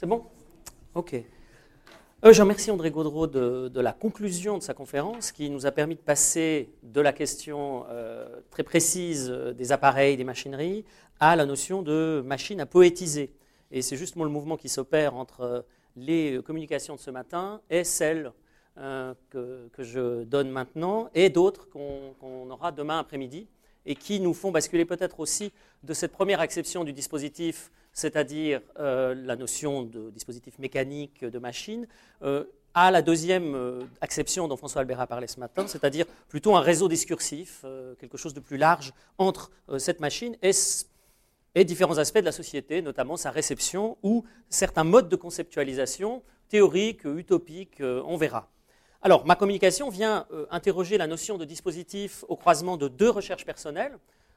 C'est bon? Ok. Euh, je remercie André Gaudreau de, la conclusion de sa conférence qui nous a permis de passer de la question euh, très précise des appareils, des machineries, à la notion de machine à poétiser. Et c'est justement le mouvement qui s'opère entre les communications de ce matin et celles euh, que, je donne maintenant et d'autres qu'on aura demain après-midi et qui nous font basculer peut-être aussi de cette première acception du dispositif, c'est-à-dire euh, la notion de dispositif mécanique, de machine, euh, à la deuxième acception dont François Albert a parlé ce matin, c'est-à-dire plutôt un réseau discursif, quelque chose de plus large entre cette machine et, différents aspects de la société, notamment sa réception ou certains modes de conceptualisation théoriques, utopiques, on verra. Alors, ma communication vient euh, interroger la notion de dispositif au croisement de deux recherches personnelles.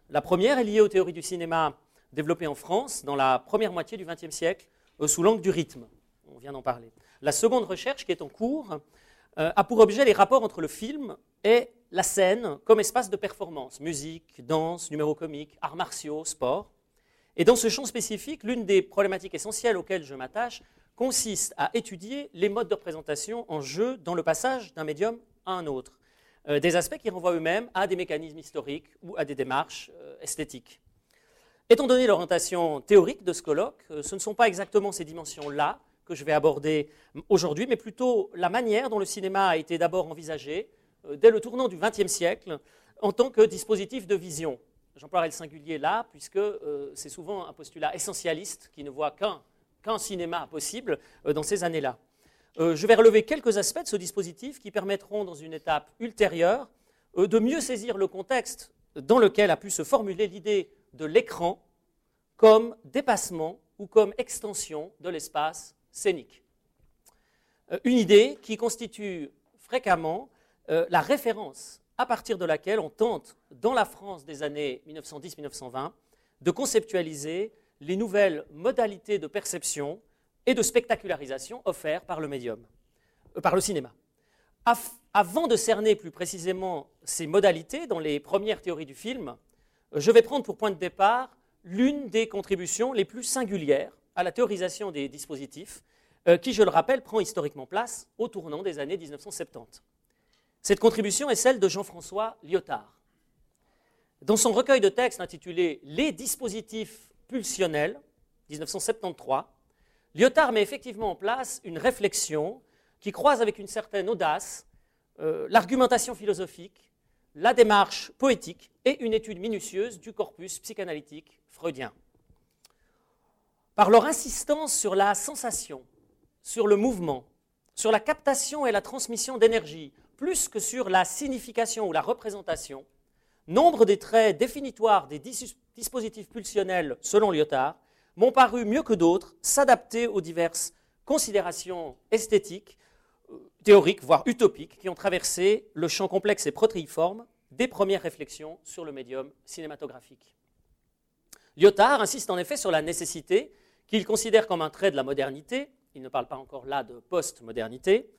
La première est liée aux théories du cinéma développées en France dans la première moitié du XXe siècle, euh, sous l'angle du rythme. On vient d'en parler. La seconde recherche, qui est en cours, euh, a pour objet les rapports entre le film et la scène comme espace de performance, musique, danse, numéro comique, arts martiaux, sport. Et dans ce champ spécifique, l'une des problématiques essentielles auxquelles je m'attache consiste à étudier les modes de représentation en jeu dans le passage d'un médium à un autre. Euh, des aspects qui renvoient eux-mêmes à des mécanismes historiques ou à des démarches esthétiques. Étant donné l'orientation théorique de ce colloque, euh, ce ne sont pas exactement ces dimensions-là que je vais aborder aujourd'hui, mais plutôt la manière dont le cinéma a été d'abord envisagé dès le tournant du XXe siècle en tant que dispositif de vision. J'emploierai le singulier là, puisque c'est souvent un postulat essentialiste qui ne voit qu'un cinéma possible euh, dans ces années-là. Euh, je vais relever quelques aspects de ce dispositif qui permettront, dans une étape ultérieure, euh, de mieux saisir le contexte dans lequel a pu se formuler l'idée de l'écran comme dépassement ou comme extension de l'espace scénique. Une idée qui constitue fréquemment la référence à partir de laquelle on tente, dans la France des années 1910-1920, de conceptualiser les nouvelles modalités de perception et de spectacularisation offertes par le médium, euh, par le cinéma. avant de cerner plus précisément ces modalités dans les premières théories du film, euh, je vais prendre pour point de départ l'une des contributions les plus singulières à la théorisation des dispositifs, euh, qui, je le rappelle, prend historiquement place au tournant des années 1970. Cette contribution est celle de Jean-François Lyotard. Dans son recueil de textes intitulé Les dispositifs pulsionnel, 1973, Lyotard met effectivement en place une réflexion qui croise avec une certaine audace euh, l'argumentation philosophique, la démarche poétique et une étude minutieuse du corpus psychanalytique freudien. Par leur insistance sur la sensation, sur le mouvement, sur la captation et la transmission d'énergie, plus que sur la signification ou la représentation, nombre des traits définitoires des dispositifs pulsionnels, selon Lyotard, m'ont paru mieux que d'autres s'adapter aux diverses considérations esthétiques, théoriques, voire utopiques, qui ont traversé le champ complexe et protéiforme des premières réflexions sur le médium cinématographique. Lyotard insiste en effet sur la nécessité, qu'il considère comme un trait de la modernité, il ne parle pas encore là de post-modernité,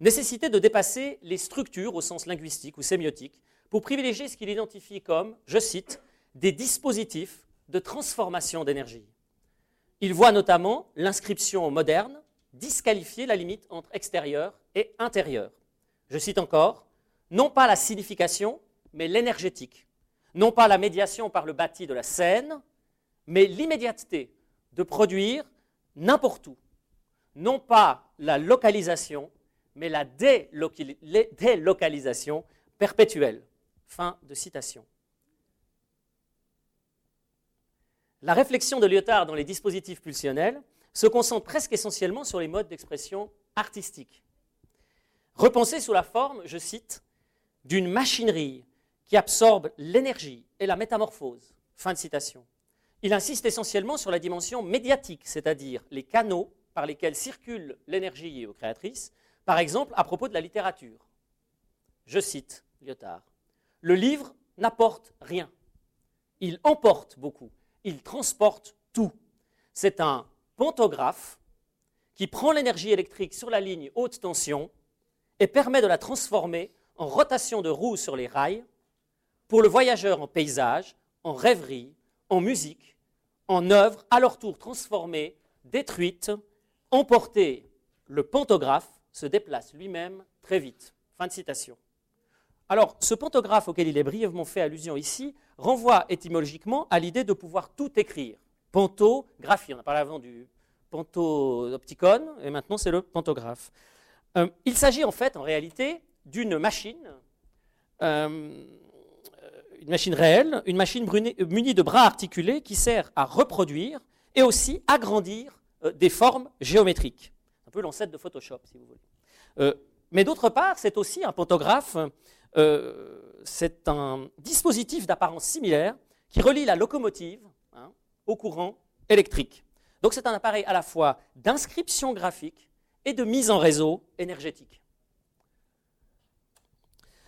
nécessité de dépasser les structures au sens linguistique ou sémiotique pour privilégier ce qu'il identifie comme, je cite, des dispositifs de transformation d'énergie. Il voit notamment l'inscription moderne disqualifier la limite entre extérieur et intérieur. Je cite encore, non pas la signification, mais l'énergétique, non pas la médiation par le bâti de la scène, mais l'immédiateté de produire n'importe où, non pas la localisation, mais la délocalisation perpétuelle. Fin de citation. La réflexion de Lyotard dans les dispositifs pulsionnels se concentre presque essentiellement sur les modes d'expression artistiques. Repensés sous la forme, je cite, d'une machinerie qui absorbe l'énergie et la métamorphose. Fin de citation. Il insiste essentiellement sur la dimension médiatique, c'est-à-dire les canaux par lesquels circule l'énergie créatrice, par exemple à propos de la littérature. Je cite Lyotard. Le livre n'apporte rien. Il emporte beaucoup. Il transporte tout. C'est un pantographe qui prend l'énergie électrique sur la ligne haute tension et permet de la transformer en rotation de roues sur les rails pour le voyageur en paysage, en rêverie, en musique, en œuvre à leur tour transformée, détruite, emporter le pantographe se déplace lui-même très vite. Fin de citation. Alors, ce pantographe auquel il est brièvement fait allusion ici renvoie étymologiquement à l'idée de pouvoir tout écrire. Pantographie, on a parlé avant du pantoopticon, et maintenant c'est le pantographe. Euh, il s'agit en fait, en réalité, d'une machine, euh, une machine réelle, une machine munie de bras articulés qui sert à reproduire et aussi agrandir euh, des formes géométriques. Un peu l'ancêtre de Photoshop, si vous voulez. mais d'autre part, c'est aussi un pantographe, c'est un dispositif d'apparence similaire qui relie la locomotive au courant électrique. Donc c'est un appareil à la fois d'inscription graphique et de mise en réseau énergétique.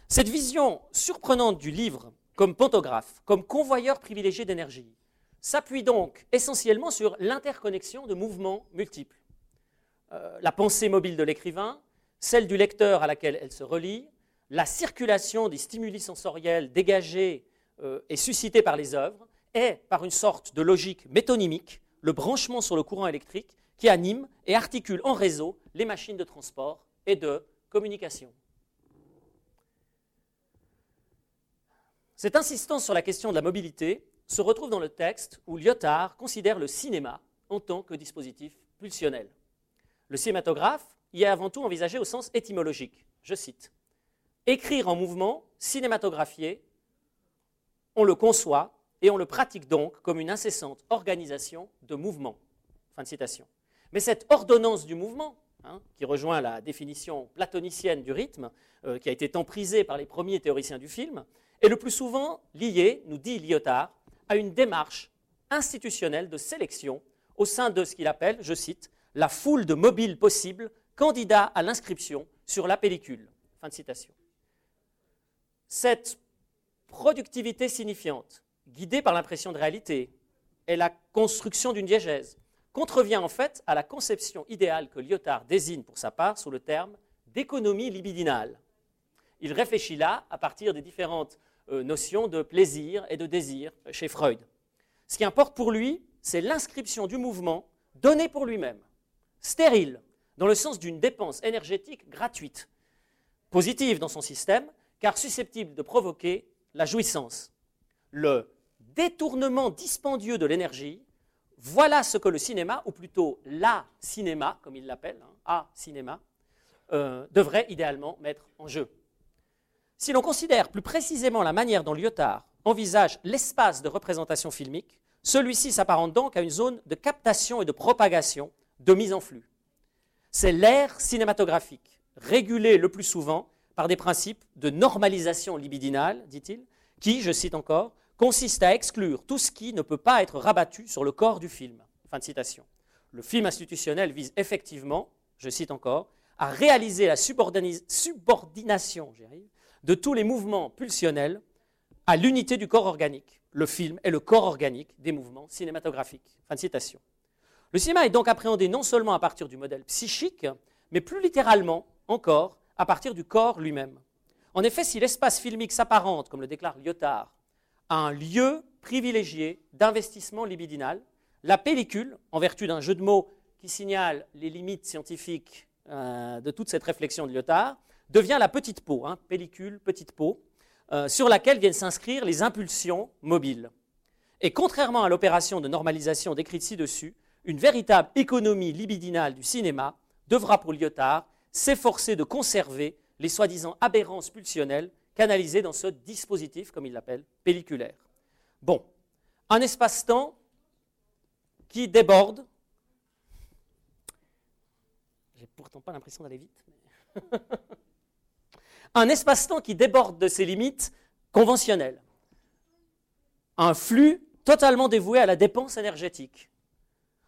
Cette vision surprenante du livre comme pantographe, comme convoyeur privilégié d'énergie, s'appuie donc essentiellement sur l'interconnexion de mouvements multiples. Euh, la pensée mobile de l'écrivain, celle du lecteur à laquelle elle se relie, la circulation des stimuli sensoriels dégagés euh, et suscités par les œuvres, est, par une sorte de logique métonymique, le branchement sur le courant électrique qui anime et articule en réseau les machines de transport et de communication. Cette insistance sur la question de la mobilité se retrouve dans le texte où Lyotard considère le cinéma en tant que dispositif pulsionnel. Le cinématographe y est avant tout envisagé au sens étymologique. Je cite Écrire en mouvement, cinématographier, on le conçoit et on le pratique donc comme une incessante organisation de mouvement. Fin de citation. Mais cette ordonnance du mouvement, hein, qui rejoint la définition platonicienne du rythme, euh, qui a été emprisée par les premiers théoriciens du film, est le plus souvent liée, nous dit Lyotard, à une démarche institutionnelle de sélection au sein de ce qu'il appelle, je cite, la foule de mobiles possibles candidats à l'inscription sur la pellicule. Cette productivité signifiante guidée par l'impression de réalité et la construction d'une diégèse, contrevient en fait à la conception idéale que Lyotard désigne pour sa part sous le terme d'économie libidinale. Il réfléchit là à partir des différentes euh, notions de plaisir et de désir chez Freud. Ce qui importe pour lui, c'est l'inscription du mouvement donné pour lui-même, stérile, dans le sens d'une dépense énergétique gratuite, positive dans son système, car susceptible de provoquer la jouissance. Le détournement dispendieux de l'énergie, voilà ce que le cinéma, ou plutôt la cinéma, comme il l'appelle, hein, a cinéma, euh, devrait idéalement mettre en jeu. Si l'on considère plus précisément la manière dont Lyotard envisage l'espace de représentation filmique, celui-ci s'apparente donc à une zone de captation et de propagation, de mise en flux. C'est l'ère cinématographique, régulée le plus souvent par des principes de normalisation libidinale, dit-il, qui, je cite encore, consiste à exclure tout ce qui ne peut pas être rabattu sur le corps du film. Fin de citation. Le film institutionnel vise effectivement, je cite encore, à réaliser la subordination de tous les mouvements pulsionnels à l'unité du corps organique. Le film est le corps organique des mouvements cinématographiques. Fin de citation. Le cinéma est donc appréhendé non seulement à partir du modèle psychique, mais plus littéralement encore à partir du corps lui-même. En effet, si l'espace filmique s'apparente, comme le déclare Lyotard, un lieu privilégié d'investissement libidinal. La pellicule, en vertu d'un jeu de mots qui signale les limites scientifiques euh, de toute cette réflexion de Lyotard, devient la petite peau, hein, pellicule, petite peau, euh, sur laquelle viennent s'inscrire les impulsions mobiles. Et contrairement à l'opération de normalisation décrite ci-dessus, une véritable économie libidinale du cinéma devra pour Lyotard s'efforcer de conserver les soi-disant aberrances pulsionnelles canalisé dans ce dispositif, comme il l'appelle, pelliculaire. Bon, un espace-temps qui déborde. J'ai pourtant pas l'impression d'aller vite. un espace-temps qui déborde de ses limites conventionnelles. Un flux totalement dévoué à la dépense énergétique.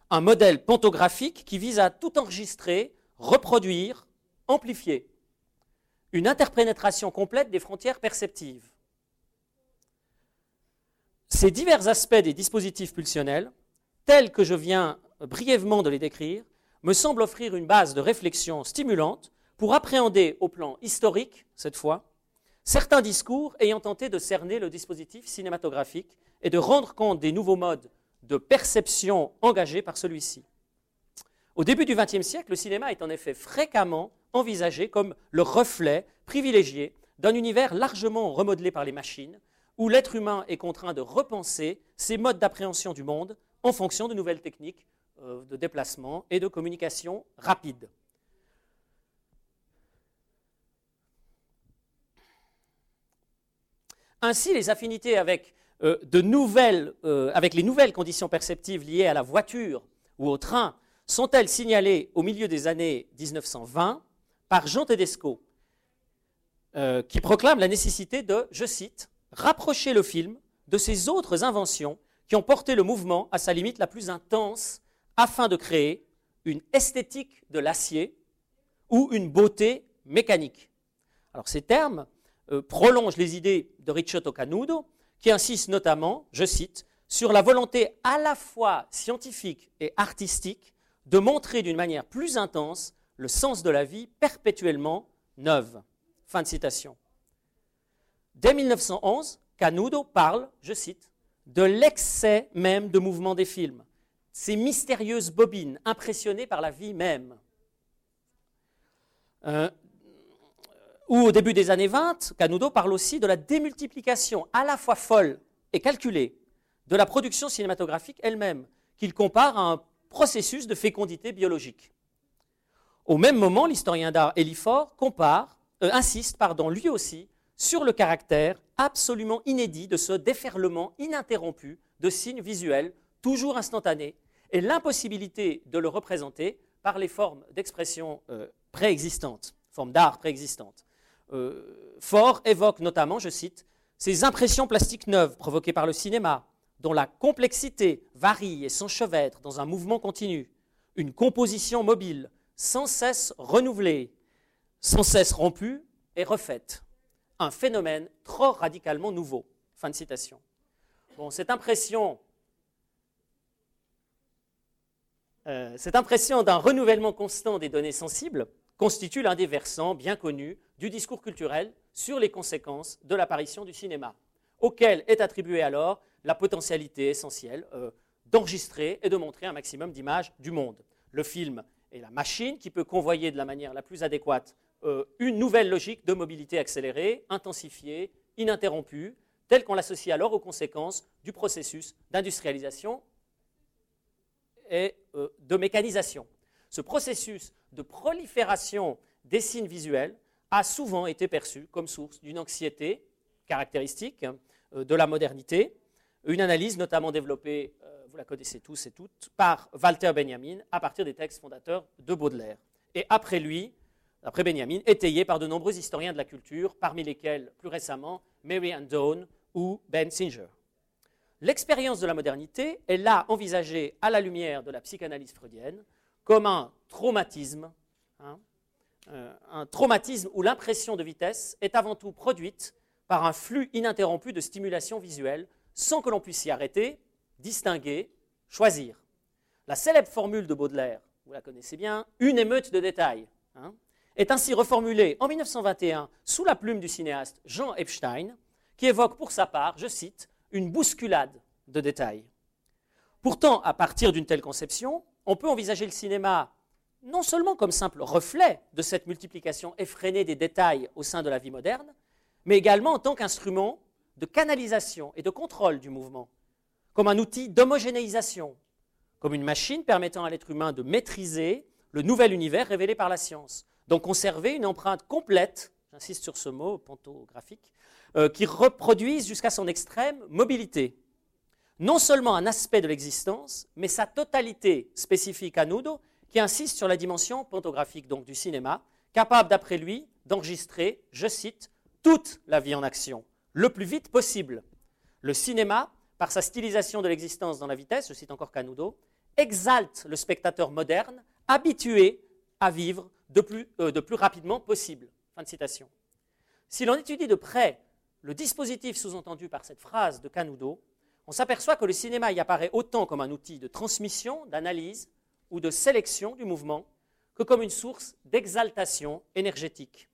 Un modèle pantographique qui vise à tout enregistrer, reproduire, amplifier une interpénétration complète des frontières perceptives. Ces divers aspects des dispositifs pulsionnels, tels que je viens brièvement de les décrire, me semblent offrir une base de réflexion stimulante pour appréhender au plan historique, cette fois, certains discours ayant tenté de cerner le dispositif cinématographique et de rendre compte des nouveaux modes de perception engagés par celui-ci. Au début du XXe siècle, le cinéma est en effet fréquemment envisagé comme le reflet privilégié d'un univers largement remodelé par les machines, où l'être humain est contraint de repenser ses modes d'appréhension du monde en fonction de nouvelles techniques euh, de déplacement et de communication rapide. Ainsi, les affinités avec, euh, euh, avec les nouvelles conditions perceptives liées à la voiture ou au train sont-elles signalées au milieu des années 1920 par Jean Tedesco, euh, qui proclame la nécessité de, je cite, rapprocher le film de ces autres inventions qui ont porté le mouvement à sa limite la plus intense afin de créer une esthétique de l'acier ou une beauté mécanique. Alors ces termes euh, prolongent les idées de Ricciotto Canudo, qui insiste notamment, je cite, sur la volonté à la fois scientifique et artistique de montrer d'une manière plus intense le sens de la vie perpétuellement neuve. Fin de citation. Dès 1911, Canudo parle, je cite, de l'excès même de mouvement des films, ces mystérieuses bobines impressionnées par la vie même. Euh, ou au début des années 20, Canudo parle aussi de la démultiplication à la fois folle et calculée de la production cinématographique elle-même, qu'il compare à un processus de fécondité biologique. Au même moment, l'historien d'art Elifort compare, euh, insiste pardon, lui aussi sur le caractère absolument inédit de ce déferlement ininterrompu de signes visuels, toujours instantanés, et l'impossibilité de le représenter par les formes d'expression euh, préexistantes, formes d'art préexistantes. Euh, évoque notamment, je cite, ces impressions plastiques neuves provoquées par le cinéma, dont la complexité varie et s'enchevêtre dans un mouvement continu, une composition mobile sans cesse renouvelée, sans cesse rompue et refaite. Un phénomène trop radicalement nouveau. Fin de citation. Bon, cette impression, euh, impression d'un renouvellement constant des données sensibles constitue l'un des versants bien connus du discours culturel sur les conséquences de l'apparition du cinéma, auquel est attribuée alors la potentialité essentielle euh, d'enregistrer et de montrer un maximum d'images du monde. Le film est la machine qui peut convoyer de la manière la plus adéquate euh, une nouvelle logique de mobilité accélérée, intensifiée, ininterrompue, telle qu'on l'associe alors aux conséquences du processus d'industrialisation et euh, de mécanisation. Ce processus de prolifération des signes visuels a souvent été perçu comme source d'une anxiété caractéristique de la modernité, une analyse notamment développée, euh, vous la connaissez tous et toutes, par Walter Benjamin à partir des textes fondateurs de Baudelaire. Et après lui, après Benjamin, étayé par de nombreux historiens de la culture, parmi lesquels, plus récemment, Mary Ann Doane ou Ben Singer. L'expérience de la modernité est là envisagée à la lumière de la psychanalyse freudienne comme un traumatisme, hein, euh, un traumatisme où l'impression de vitesse est avant tout produite par un flux ininterrompu de stimulation visuelle sans que l'on puisse s'y arrêter, distinguer, choisir. La célèbre formule de Baudelaire, vous la connaissez bien, une émeute de détails, hein, est ainsi reformulée en 1921 sous la plume du cinéaste Jean Epstein, qui évoque pour sa part, je cite, une bousculade de détails. Pourtant, à partir d'une telle conception, on peut envisager le cinéma non seulement comme simple reflet de cette multiplication effrénée des détails au sein de la vie moderne, mais également en tant qu'instrument de canalisation et de contrôle du mouvement, comme un outil d'homogénéisation, comme une machine permettant à l'être humain de maîtriser le nouvel univers révélé par la science, donc conserver une empreinte complète, j'insiste sur ce mot pantographique, euh, qui reproduise jusqu'à son extrême mobilité. Non seulement un aspect de l'existence, mais sa totalité spécifique à Nudo, qui insiste sur la dimension pantographique donc du cinéma, capable d'après lui d'enregistrer, je cite, toute la vie en action, le plus vite possible. Le cinéma, par sa stylisation de l'existence dans la vitesse, je cite encore Canudo, exalte le spectateur moderne, habitué à vivre de plus, euh, plus rapidement possible. Fin de citation. Si l'on étudie de près le dispositif sous-entendu par cette phrase de Canudo, on s'aperçoit que le cinéma y apparaît autant comme un outil de transmission, d'analyse ou de sélection du mouvement que comme une source d'exaltation énergétique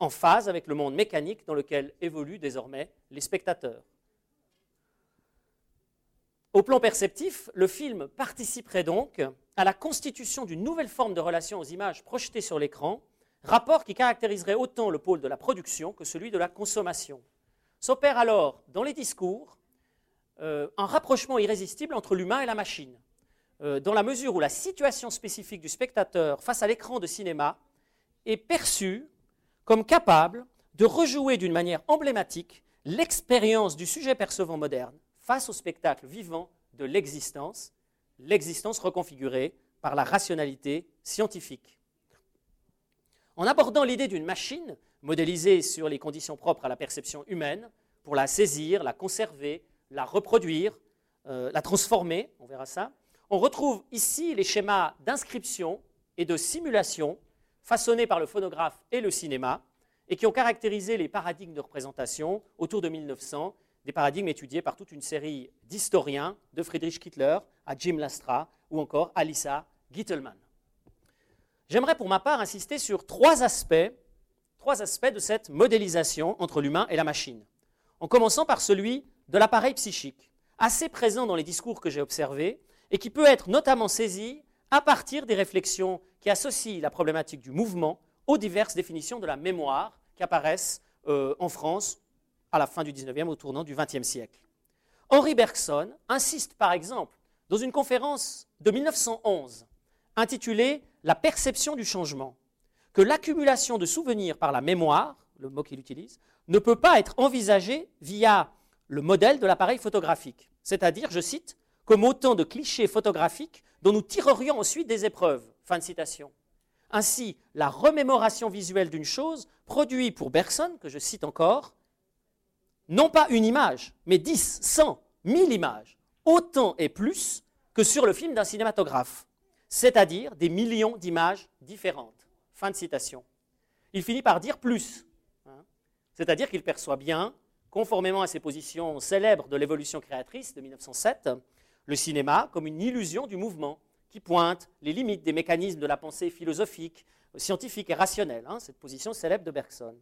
en phase avec le monde mécanique dans lequel évoluent désormais les spectateurs. Au plan perceptif, le film participerait donc à la constitution d'une nouvelle forme de relation aux images projetées sur l'écran, rapport qui caractériserait autant le pôle de la production que celui de la consommation. S'opère alors dans les discours euh, un rapprochement irrésistible entre l'humain et la machine, euh, dans la mesure où la situation spécifique du spectateur face à l'écran de cinéma est perçue comme capable de rejouer d'une manière emblématique l'expérience du sujet percevant moderne face au spectacle vivant de l'existence, l'existence reconfigurée par la rationalité scientifique. En abordant l'idée d'une machine modélisée sur les conditions propres à la perception humaine, pour la saisir, la conserver, la reproduire, euh, la transformer, on verra ça, on retrouve ici les schémas d'inscription et de simulation façonnés par le phonographe et le cinéma, et qui ont caractérisé les paradigmes de représentation autour de 1900 des paradigmes étudiés par toute une série d'historiens, de Friedrich Kittler à Jim Lastra ou encore Alissa Gittelman. J'aimerais pour ma part insister sur trois aspects, de cette modélisation entre l'humain et la machine, en commençant par celui de l'appareil psychique, assez présent dans les discours que j'ai observés et qui peut être notamment saisi à partir des réflexions qui associent la problématique du mouvement aux diverses définitions de la mémoire qui apparaissent euh, en France à la fin du 19e, au tournant du 20e siècle. Henri Bergson insiste par exemple dans une conférence de 1911 intitulée La perception du changement, que l'accumulation de souvenirs par la mémoire, le mot qu'il utilise, ne peut pas être envisagée via le modèle de l'appareil photographique, c'est-à-dire, je cite, comme autant de clichés photographiques dont nous tirerions ensuite des épreuves. Fin de citation. Ainsi, la remémoration visuelle d'une chose produit pour Bergson, que je cite encore, non pas une image, mais 10, 100, 1000 images, autant et plus que sur le film d'un cinématographe, c'est-à-dire des millions d'images différentes. Fin de citation. Il finit par dire plus, hein. c'est-à-dire qu'il perçoit bien, conformément à ses positions célèbres de l'évolution créatrice de 1907, le cinéma comme une illusion du mouvement qui pointe les limites des mécanismes de la pensée philosophique, scientifique et rationnelle, hein, cette position célèbre de Bergson.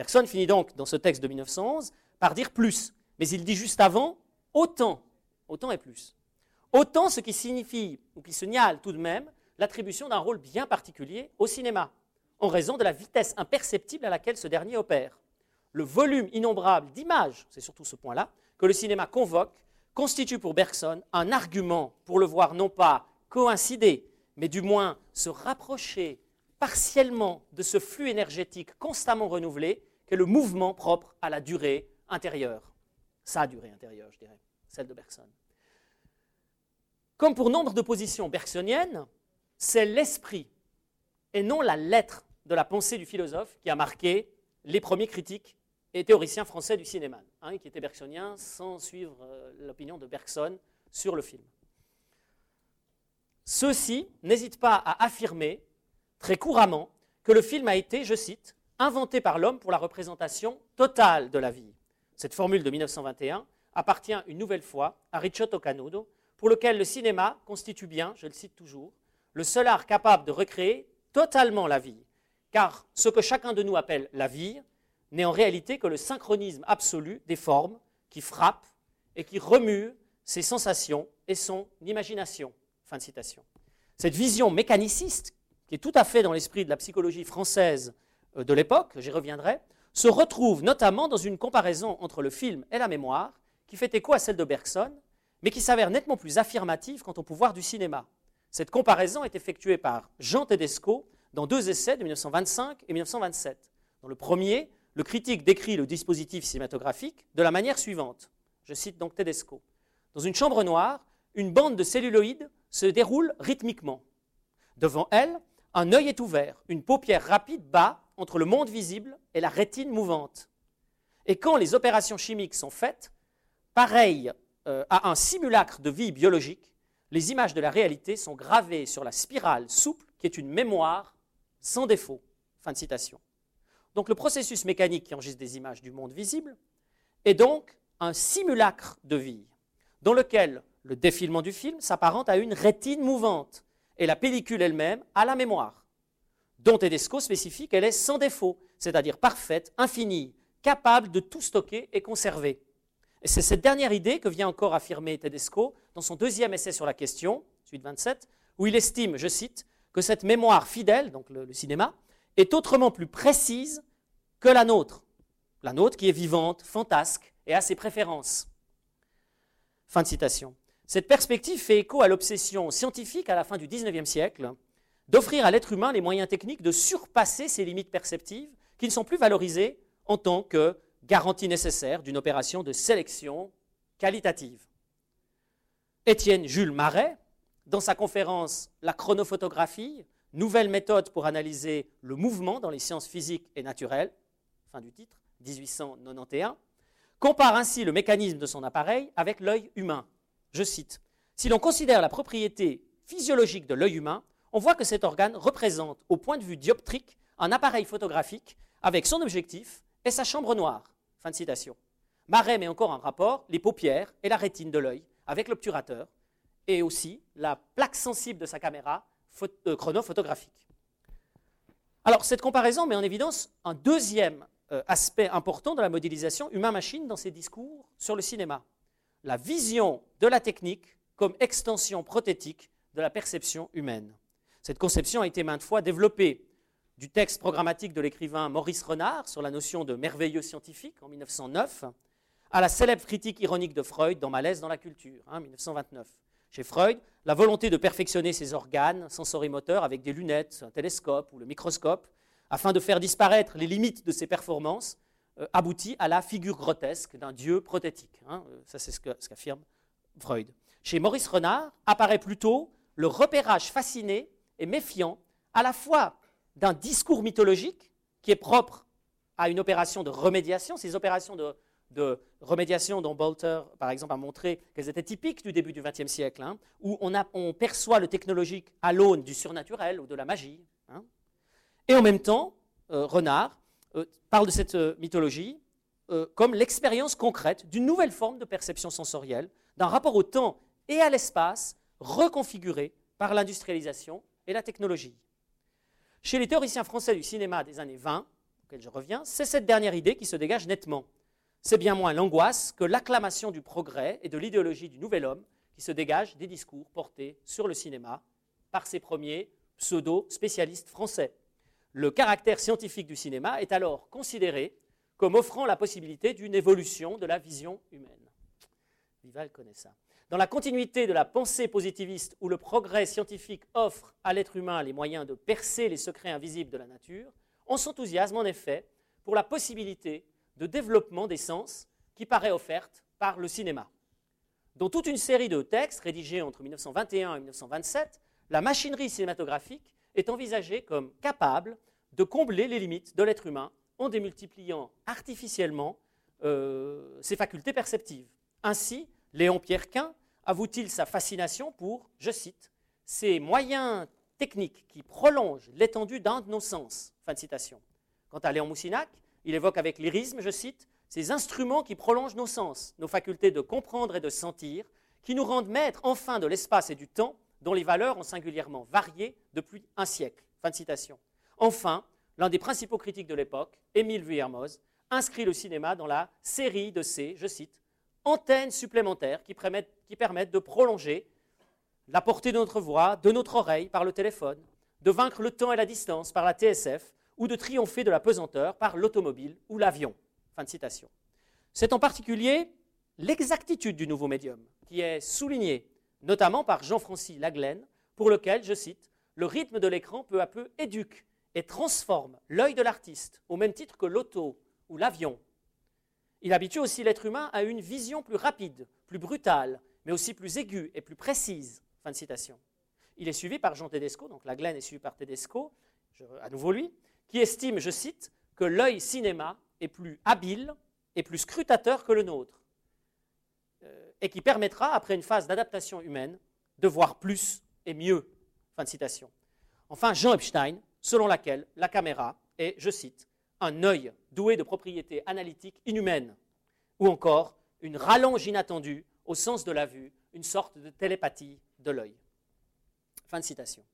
Bergson finit donc, dans ce texte de 1911, par dire plus. Mais il dit juste avant autant. Autant et plus. Autant ce qui signifie, ou qui signale tout de même, l'attribution d'un rôle bien particulier au cinéma, en raison de la vitesse imperceptible à laquelle ce dernier opère. Le volume innombrable d'images, c'est surtout ce point-là, que le cinéma convoque, constitue pour Bergson un argument pour le voir non pas coïncider, mais du moins se rapprocher partiellement de ce flux énergétique constamment renouvelé qu'est le mouvement propre à la durée intérieure. Sa durée intérieure, je dirais, celle de Bergson. Comme pour nombre de positions bergsoniennes, c'est l'esprit et non la lettre de la pensée du philosophe qui a marqué les premiers critiques et théoriciens français du cinéma, hein, qui étaient bergsoniens sans suivre euh, l'opinion de Bergson sur le film. Ceux-ci n'hésitent pas à affirmer très couramment que le film a été, je cite, inventé par l'homme pour la représentation totale de la vie. Cette formule de 1921 appartient une nouvelle fois à Ricciotto Canudo, pour lequel le cinéma constitue bien, je le cite toujours, le seul art capable de recréer totalement la vie. Car ce que chacun de nous appelle la vie n'est en réalité que le synchronisme absolu des formes qui frappent et qui remuent ses sensations et son imagination. Fin de citation. Cette vision mécaniciste, qui est tout à fait dans l'esprit de la psychologie française de l'époque, j'y reviendrai, se retrouve notamment dans une comparaison entre le film et la mémoire, qui fait écho à celle de Bergson, mais qui s'avère nettement plus affirmative quant au pouvoir du cinéma. Cette comparaison est effectuée par Jean Tedesco dans deux essais de 1925 et 1927. Dans le premier, le critique décrit le dispositif cinématographique de la manière suivante. Je cite donc Tedesco. Dans une chambre noire, une bande de celluloïdes se déroule rythmiquement. Devant elle, un œil est ouvert, une paupière rapide bat entre le monde visible et la rétine mouvante. Et quand les opérations chimiques sont faites, pareil euh, à un simulacre de vie biologique, les images de la réalité sont gravées sur la spirale souple qui est une mémoire sans défaut. Fin de citation. Donc le processus mécanique qui enregistre des images du monde visible est donc un simulacre de vie, dans lequel le défilement du film s'apparente à une rétine mouvante et la pellicule elle-même à la mémoire, dont Tedesco spécifie qu'elle est sans défaut, c'est-à-dire parfaite, infinie, capable de tout stocker et conserver. Et c'est cette dernière idée que vient encore affirmer Tedesco dans son deuxième essai sur la question, suite 27, où il estime, je cite, que cette mémoire fidèle, donc le, le cinéma, est autrement plus précise que la nôtre. La nôtre qui est vivante, fantasque et a ses préférences. Fin de citation. Cette perspective fait écho à l'obsession scientifique à la fin du XIXe siècle d'offrir à l'être humain les moyens techniques de surpasser ses limites perceptives qui ne sont plus valorisées en tant que garantie nécessaire d'une opération de sélection qualitative. Étienne Jules Marais, dans sa conférence La chronophotographie, nouvelle méthode pour analyser le mouvement dans les sciences physiques et naturelles, fin du titre, 1891, compare ainsi le mécanisme de son appareil avec l'œil humain. Je cite, Si l'on considère la propriété physiologique de l'œil humain, on voit que cet organe représente, au point de vue dioptrique, un appareil photographique avec son objectif et sa chambre noire. Fin. Marais met encore en rapport les paupières et la rétine de l'œil avec l'obturateur et aussi la plaque sensible de sa caméra euh, chronophotographique. Alors, cette comparaison met en évidence un deuxième euh, aspect important de la modélisation humain-machine dans ses discours sur le cinéma la vision de la technique comme extension prothétique de la perception humaine. Cette conception a été maintes fois développée du texte programmatique de l'écrivain Maurice Renard sur la notion de merveilleux scientifique en 1909 à la célèbre critique ironique de Freud dans Malaise dans la culture, hein, 1929. Chez Freud, la volonté de perfectionner ses organes sensorimoteurs avec des lunettes, un télescope ou le microscope, afin de faire disparaître les limites de ses performances, euh, aboutit à la figure grotesque d'un dieu prothétique. Hein. Euh, ça, c'est ce qu'affirme Freud. Chez Maurice Renard apparaît plutôt le repérage fasciné méfiant à la fois d'un discours mythologique qui est propre à une opération de remédiation, ces opérations de, remédiation dont Bolter, par exemple, a montré qu'elles étaient typiques du début du XXe siècle, hein, où on, perçoit le technologique à l'aune du surnaturel ou de la magie. Hein. Et en même temps, euh, Renard euh, parle de cette euh, mythologie comme l'expérience concrète d'une nouvelle forme de perception sensorielle, d'un rapport au temps et à l'espace reconfiguré par l'industrialisation et la technologie. Chez les théoriciens français du cinéma des années 20, auxquels je reviens, c'est cette dernière idée qui se dégage nettement. C'est bien moins l'angoisse que l'acclamation du progrès et de l'idéologie du nouvel homme qui se dégage des discours portés sur le cinéma par ces premiers pseudo-spécialistes français. Le caractère scientifique du cinéma est alors considéré comme offrant la possibilité d'une évolution de la vision humaine. Vival connaît ça. Dans la continuité de la pensée positiviste où le progrès scientifique offre à l'être humain les moyens de percer les secrets invisibles de la nature, on s'enthousiasme en effet pour la possibilité de développement des sens qui paraît offerte par le cinéma. Dans toute une série de textes rédigés entre 1921 et 1927, la machinerie cinématographique est envisagée comme capable de combler les limites de l'être humain en démultipliant artificiellement euh, ses facultés perceptives. Ainsi, Léon Pierrequin avoue-t-il sa fascination pour, je cite, ces moyens techniques qui prolongent l'étendue d'un de nos sens. Fin de citation. Quant à Léon Moussinac, il évoque avec lyrisme, je cite, ces instruments qui prolongent nos sens, nos facultés de comprendre et de sentir, qui nous rendent maîtres enfin de l'espace et du temps, dont les valeurs ont singulièrement varié depuis un siècle. Fin de citation. Enfin, l'un des principaux critiques de l'époque, Émile Vuillermoz, inscrit le cinéma dans la série de ces, je cite, antennes supplémentaires qui permettent, qui permettent de prolonger la portée de notre voix, de notre oreille par le téléphone, de vaincre le temps et la distance par la TSF ou de triompher de la pesanteur par l'automobile ou l'avion. Fin de citation. C'est en particulier l'exactitude du nouveau médium qui est soulignée notamment par Jean-Francis Laglaine, pour lequel, je cite, le rythme de l'écran peu à peu éduque et transforme l'œil de l'artiste au même titre que l'auto ou l'avion il habitue aussi l'être humain à une vision plus rapide, plus brutale, mais aussi plus aiguë et plus précise. Fin de citation. Il est suivi par Jean Tedesco, donc la Glen est suivie par Tedesco, à nouveau lui, qui estime, je cite, que l'œil cinéma est plus habile et plus scrutateur que le nôtre, euh, et qui permettra, après une phase d'adaptation humaine, de voir plus et mieux. Fin de citation. Enfin, Jean Epstein, selon laquelle la caméra est, je cite, un œil doué de propriétés analytiques inhumaines, ou encore une rallonge inattendue au sens de la vue, une sorte de télépathie de l'œil. Fin de citation.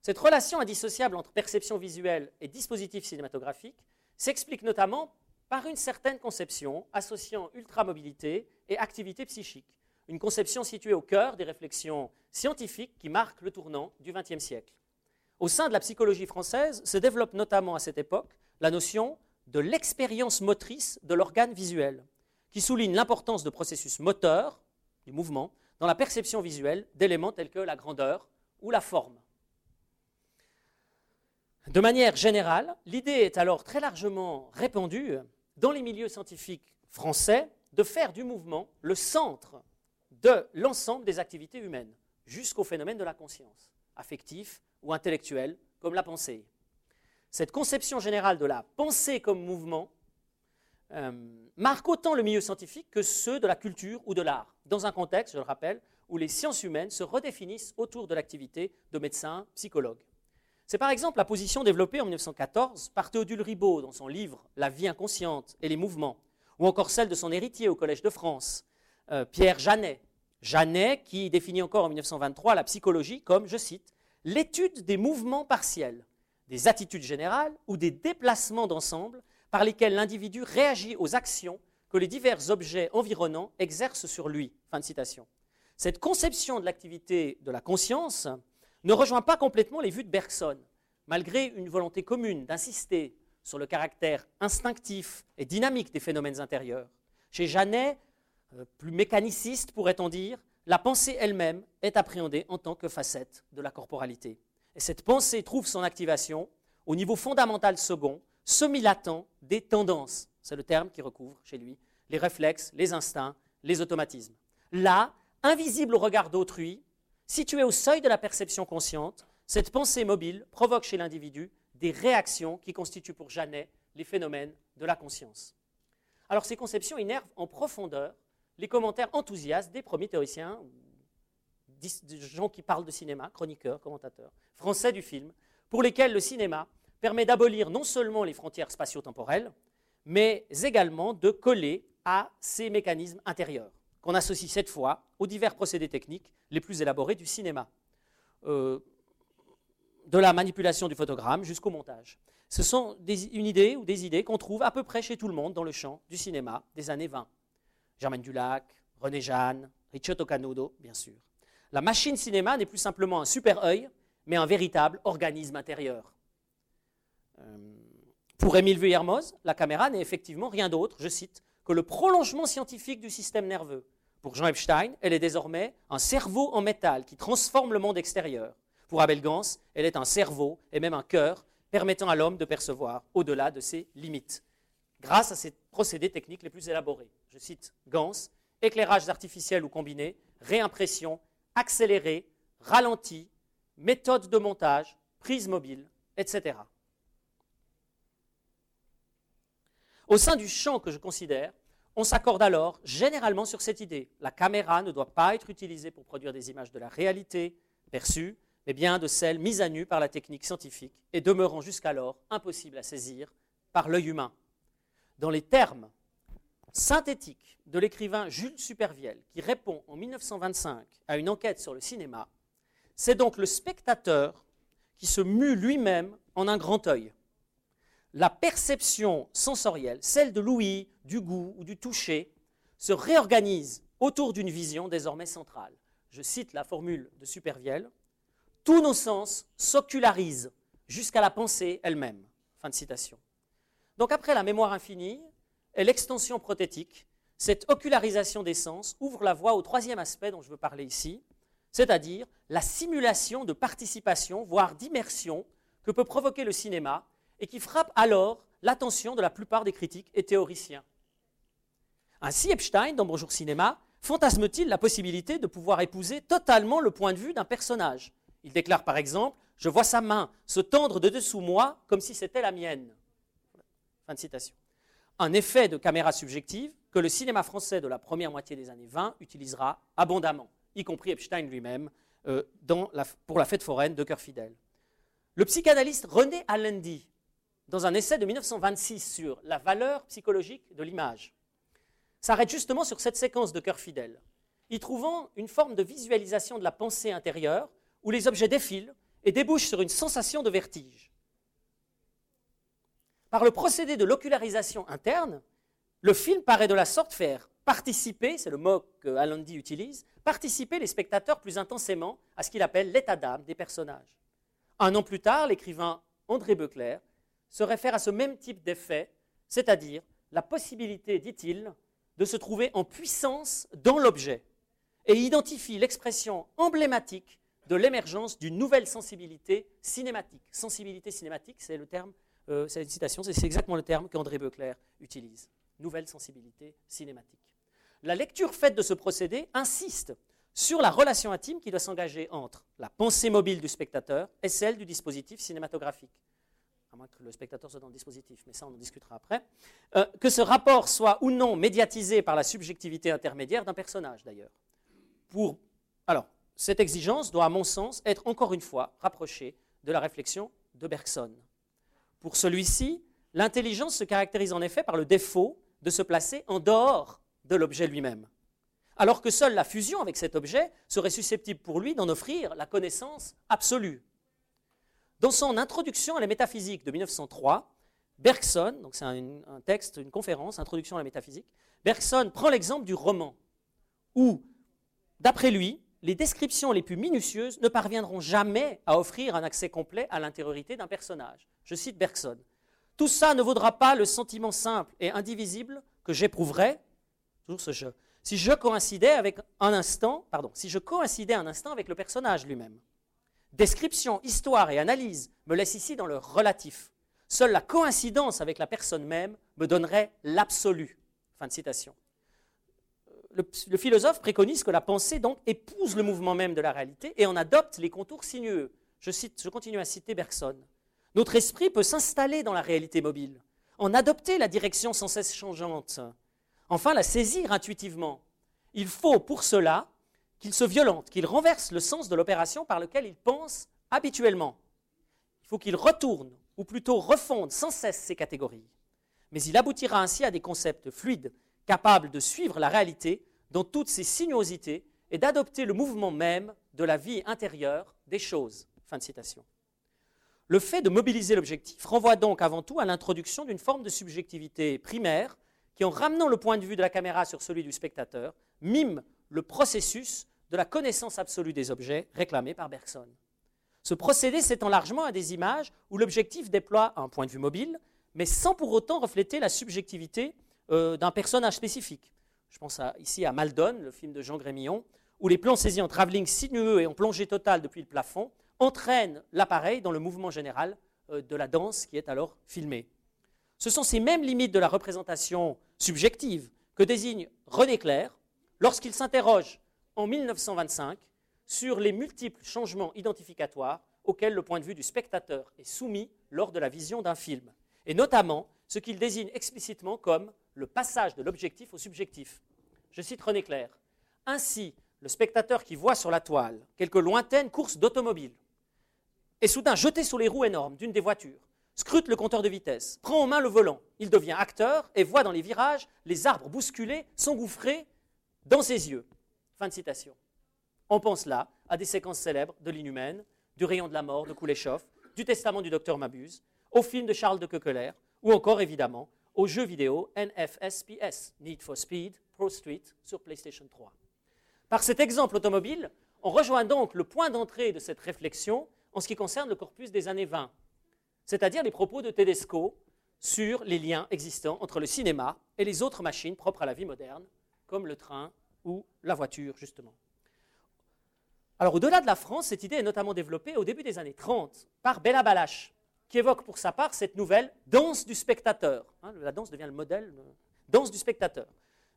Cette relation indissociable entre perception visuelle et dispositif cinématographique s'explique notamment par une certaine conception associant ultramobilité et activité psychique, une conception située au cœur des réflexions scientifiques qui marquent le tournant du XXe siècle. Au sein de la psychologie française se développe notamment à cette époque la notion de l'expérience motrice de l'organe visuel, qui souligne l'importance de processus moteurs, du mouvement, dans la perception visuelle d'éléments tels que la grandeur ou la forme. De manière générale, l'idée est alors très largement répandue dans les milieux scientifiques français de faire du mouvement le centre de l'ensemble des activités humaines, jusqu'au phénomène de la conscience, affectif ou intellectuel, comme la pensée. Cette conception générale de la pensée comme mouvement euh, marque autant le milieu scientifique que ceux de la culture ou de l'art, dans un contexte, je le rappelle, où les sciences humaines se redéfinissent autour de l'activité de médecins, psychologues. C'est par exemple la position développée en 1914 par Théodule Ribot dans son livre La vie inconsciente et les mouvements, ou encore celle de son héritier au Collège de France, euh, Pierre Janet. Janet qui définit encore en 1923 la psychologie comme, je cite, l'étude des mouvements partiels, des attitudes générales ou des déplacements d'ensemble par lesquels l'individu réagit aux actions que les divers objets environnants exercent sur lui. Cette conception de l'activité de la conscience ne rejoint pas complètement les vues de Bergson, malgré une volonté commune d'insister sur le caractère instinctif et dynamique des phénomènes intérieurs. Chez Janet, euh, plus mécaniciste pourrait-on dire, la pensée elle-même est appréhendée en tant que facette de la corporalité. Et cette pensée trouve son activation au niveau fondamental second, semi-latent des tendances. C'est le terme qui recouvre chez lui les réflexes, les instincts, les automatismes. Là, invisible au regard d'autrui, située au seuil de la perception consciente, cette pensée mobile provoque chez l'individu des réactions qui constituent pour Janet les phénomènes de la conscience. Alors ces conceptions énervent en profondeur les commentaires enthousiastes des premiers théoriciens, des gens qui parlent de cinéma, chroniqueurs, commentateurs, français du film, pour lesquels le cinéma permet d'abolir non seulement les frontières spatio-temporelles, mais également de coller à ces mécanismes intérieurs, qu'on associe cette fois aux divers procédés techniques les plus élaborés du cinéma, euh, de la manipulation du photogramme jusqu'au montage. Ce sont une idée ou des idées qu'on trouve à peu près chez tout le monde dans le champ du cinéma des années 20. Germaine Dulac, René Jeanne, Ricciotto Canudo, bien sûr. La machine cinéma n'est plus simplement un super œil, mais un véritable organisme intérieur. Euh, pour Émile Vuillermoz, la caméra n'est effectivement rien d'autre, je cite, que le prolongement scientifique du système nerveux. Pour Jean Epstein, elle est désormais un cerveau en métal qui transforme le monde extérieur. Pour Abel Gans, elle est un cerveau et même un cœur permettant à l'homme de percevoir au-delà de ses limites, grâce à ces procédés techniques les plus élaborés. Je cite Gans, éclairage artificiel ou combiné, réimpression, accéléré, ralenti, méthode de montage, prise mobile, etc. Au sein du champ que je considère, on s'accorde alors généralement sur cette idée. La caméra ne doit pas être utilisée pour produire des images de la réalité perçue, mais bien de celles mises à nu par la technique scientifique et demeurant jusqu'alors impossibles à saisir par l'œil humain. Dans les termes synthétiques de l'écrivain Jules Supervielle, qui répond en 1925 à une enquête sur le cinéma, c'est donc le spectateur qui se mue lui-même en un grand œil la perception sensorielle, celle de l'ouïe, du goût ou du toucher, se réorganise autour d'une vision désormais centrale. Je cite la formule de Supervielle. Tous nos sens s'ocularisent jusqu'à la pensée elle-même. Fin de citation. Donc après la mémoire infinie et l'extension prothétique, cette ocularisation des sens ouvre la voie au troisième aspect dont je veux parler ici, c'est-à-dire la simulation de participation, voire d'immersion, que peut provoquer le cinéma et qui frappe alors l'attention de la plupart des critiques et théoriciens. Ainsi, Epstein, dans Bonjour Cinéma, fantasme-t-il la possibilité de pouvoir épouser totalement le point de vue d'un personnage? Il déclare par exemple Je vois sa main se tendre de dessous moi comme si c'était la mienne. Fin de citation. Un effet de caméra subjective que le cinéma français de la première moitié des années 20 utilisera abondamment, y compris Epstein lui-même, euh, pour la fête foraine de Cœur fidèle. Le psychanalyste René Allendy, dans un essai de 1926 sur la valeur psychologique de l'image, s'arrête justement sur cette séquence de cœur fidèle, y trouvant une forme de visualisation de la pensée intérieure où les objets défilent et débouchent sur une sensation de vertige. par le procédé de l'ocularisation interne, le film paraît de la sorte faire participer, c'est le mot que Allende utilise, participer les spectateurs plus intensément à ce qu'il appelle l'état d'âme des personnages. Un an plus tard, l'écrivain André Beuclair se réfère à ce même type d'effet, c'est-à-dire la possibilité, dit-il, de se trouver en puissance dans l'objet, et identifie l'expression emblématique de l'émergence d'une nouvelle sensibilité cinématique. Sensibilité cinématique, c'est le terme, euh, exactement le terme qu'André Beuclair utilise. Nouvelle sensibilité cinématique. La lecture faite de ce procédé insiste sur la relation intime qui doit s'engager entre la pensée mobile du spectateur et celle du dispositif cinématographique. À moins que le spectateur soit dans le dispositif, mais ça on en discutera après. Euh, que ce rapport soit ou non médiatisé par la subjectivité intermédiaire d'un personnage d'ailleurs. Pour, alors, cette exigence doit, à mon sens, être encore une fois rapprochée de la réflexion de Bergson. Pour celui-ci, l'intelligence se caractérise en effet par le défaut de se placer en dehors de l'objet lui-même, alors que seule la fusion avec cet objet serait susceptible pour lui d'en offrir la connaissance absolue. Dans son introduction à la métaphysique de 1903, Bergson, donc c'est un, texte, une conférence, Introduction à la métaphysique, Bergson prend l'exemple du roman, où, d'après lui, les descriptions les plus minutieuses ne parviendront jamais à offrir un accès complet à l'intériorité d'un personnage. Je cite Bergson. Tout ça ne vaudra pas le sentiment simple et indivisible que j'éprouverais, toujours ce jeu, si je coïncidais avec un instant, pardon, si je coïncidais un instant avec le personnage lui-même. Description, histoire et analyse me laissent ici dans le relatif. Seule la coïncidence avec la personne même me donnerait l'absolu. Fin de citation le, philosophe préconise que la pensée donc épouse le mouvement même de la réalité et en adopte les contours sinueux. Je, je continue à citer Bergson. Notre esprit peut s'installer dans la réalité mobile, en adopter la direction sans cesse changeante, enfin la saisir intuitivement. Il faut pour cela qu'il se violente, qu'il renverse le sens de l'opération par lequel il pense habituellement. Il faut qu'il retourne, ou plutôt refonde sans cesse ces catégories. Mais il aboutira ainsi à des concepts fluides capable de suivre la réalité dans toutes ses sinuosités et d'adopter le mouvement même de la vie intérieure des choses. Fin de citation. Le fait de mobiliser l'objectif renvoie donc avant tout à l'introduction d'une forme de subjectivité primaire qui, en ramenant le point de vue de la caméra sur celui du spectateur, mime le processus de la connaissance absolue des objets réclamé par Bergson. Ce procédé s'étend largement à des images où l'objectif déploie un point de vue mobile, mais sans pour autant refléter la subjectivité euh, d'un personnage spécifique. Je pense ici à Maldon, le film de Jean Grémillon, où les plans saisis en travelling sinueux et en plongée totale depuis le plafond entraînent l'appareil dans le mouvement général euh, de la danse qui est alors filmée. Ce sont ces mêmes limites de la représentation subjective que désigne René Clair lorsqu'il s'interroge en 1925 sur les multiples changements identificatoires auxquels le point de vue du spectateur est soumis lors de la vision d'un film, et notamment ce qu'il désigne explicitement comme le passage de l'objectif au subjectif. Je cite René Clair. Ainsi, le spectateur qui voit sur la toile quelques lointaines courses d'automobiles est soudain jeté sous les roues énormes d'une des voitures, scrute le compteur de vitesse, prend en main le volant, il devient acteur et voit dans les virages les arbres bousculés s'engouffrer dans ses yeux. Citation. On pense là à des séquences célèbres de l'inhumaine, du rayon de la mort de Kuleshov, du testament du docteur Mabuse, au film de Charles de Coquelaire, ou encore évidemment au jeu vidéo NFSPS, Need for Speed Pro Street sur PlayStation 3. Par cet exemple automobile, on rejoint donc le point d'entrée de cette réflexion en ce qui concerne le corpus des années 20, c'est-à-dire les propos de Tedesco sur les liens existants entre le cinéma et les autres machines propres à la vie moderne, comme le train ou la voiture, justement. Alors, au-delà de la France, cette idée est notamment développée au début des années 30 par Bella Balache, qui évoque pour sa part cette nouvelle danse du spectateur. Hein, la danse devient le modèle, danse du spectateur.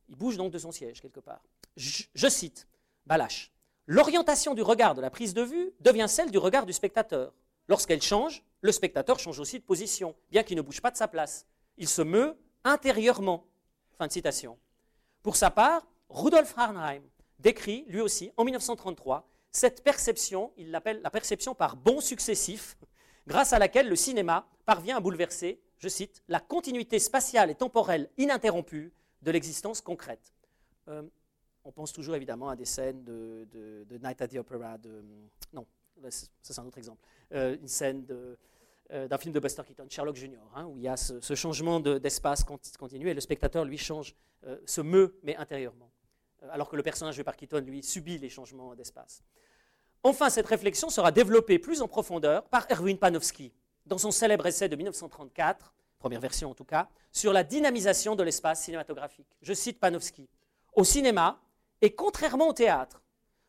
Il bouge donc de son siège quelque part. Je, cite Balache. L'orientation du regard de la prise de vue devient celle du regard du spectateur. Lorsqu'elle change, le spectateur change aussi de position, bien qu'il ne bouge pas de sa place. Il se meut intérieurement. Fin de citation. Pour sa part, Rudolf Arnheim décrit, lui aussi, en 1933, cette perception, il l'appelle la perception par bons successifs, grâce à laquelle le cinéma parvient à bouleverser, je cite, la continuité spatiale et temporelle ininterrompue de l'existence concrète. Euh, on pense toujours évidemment à des scènes de, Night at the Opera, de, non, ça c'est un autre exemple, euh, une scène euh, d'un film de Buster Keaton, Sherlock Jr., hein, où il y a ce, changement d'espace continu et le spectateur, lui, change, se meut, mais intérieurement. Alors que le personnage de par Keaton, lui, subit les changements d'espace. Enfin, cette réflexion sera développée plus en profondeur par Erwin Panofsky, dans son célèbre essai de 1934, première version en tout cas, sur la dynamisation de l'espace cinématographique. Je cite Panofsky. Au cinéma, et contrairement au théâtre,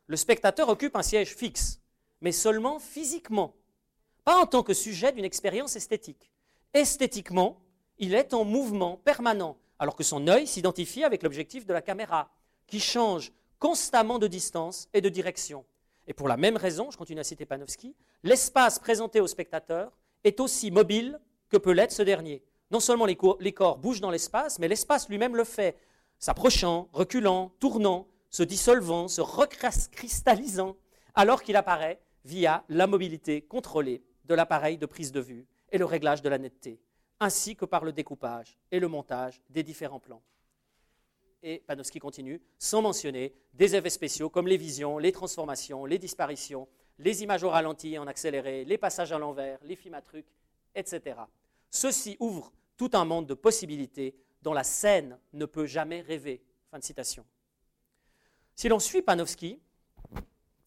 le spectateur occupe un siège fixe, mais seulement physiquement, pas en tant que sujet d'une expérience esthétique. Esthétiquement, il est en mouvement permanent, alors que son œil s'identifie avec l'objectif de la caméra, qui change constamment de distance et de direction. Et pour la même raison, je continue à citer Panofsky, l'espace présenté au spectateur est aussi mobile que peut l'être ce dernier. Non seulement les, corps bougent dans l'espace, mais l'espace lui-même le fait, s'approchant, reculant, tournant, se dissolvant, se recristallisant, alors qu'il apparaît via la mobilité contrôlée de l'appareil de prise de vue et le réglage de la netteté, ainsi que par le découpage et le montage des différents plans. Et Panofsky continue, sans mentionner des effets spéciaux comme les visions, les transformations, les disparitions, les images au ralenti et en accéléré, les passages à l'envers, les films à trucs, etc. Ceci ouvre tout un monde de possibilités dont la scène ne peut jamais rêver. Fin de citation. Si l'on suit Panofsky,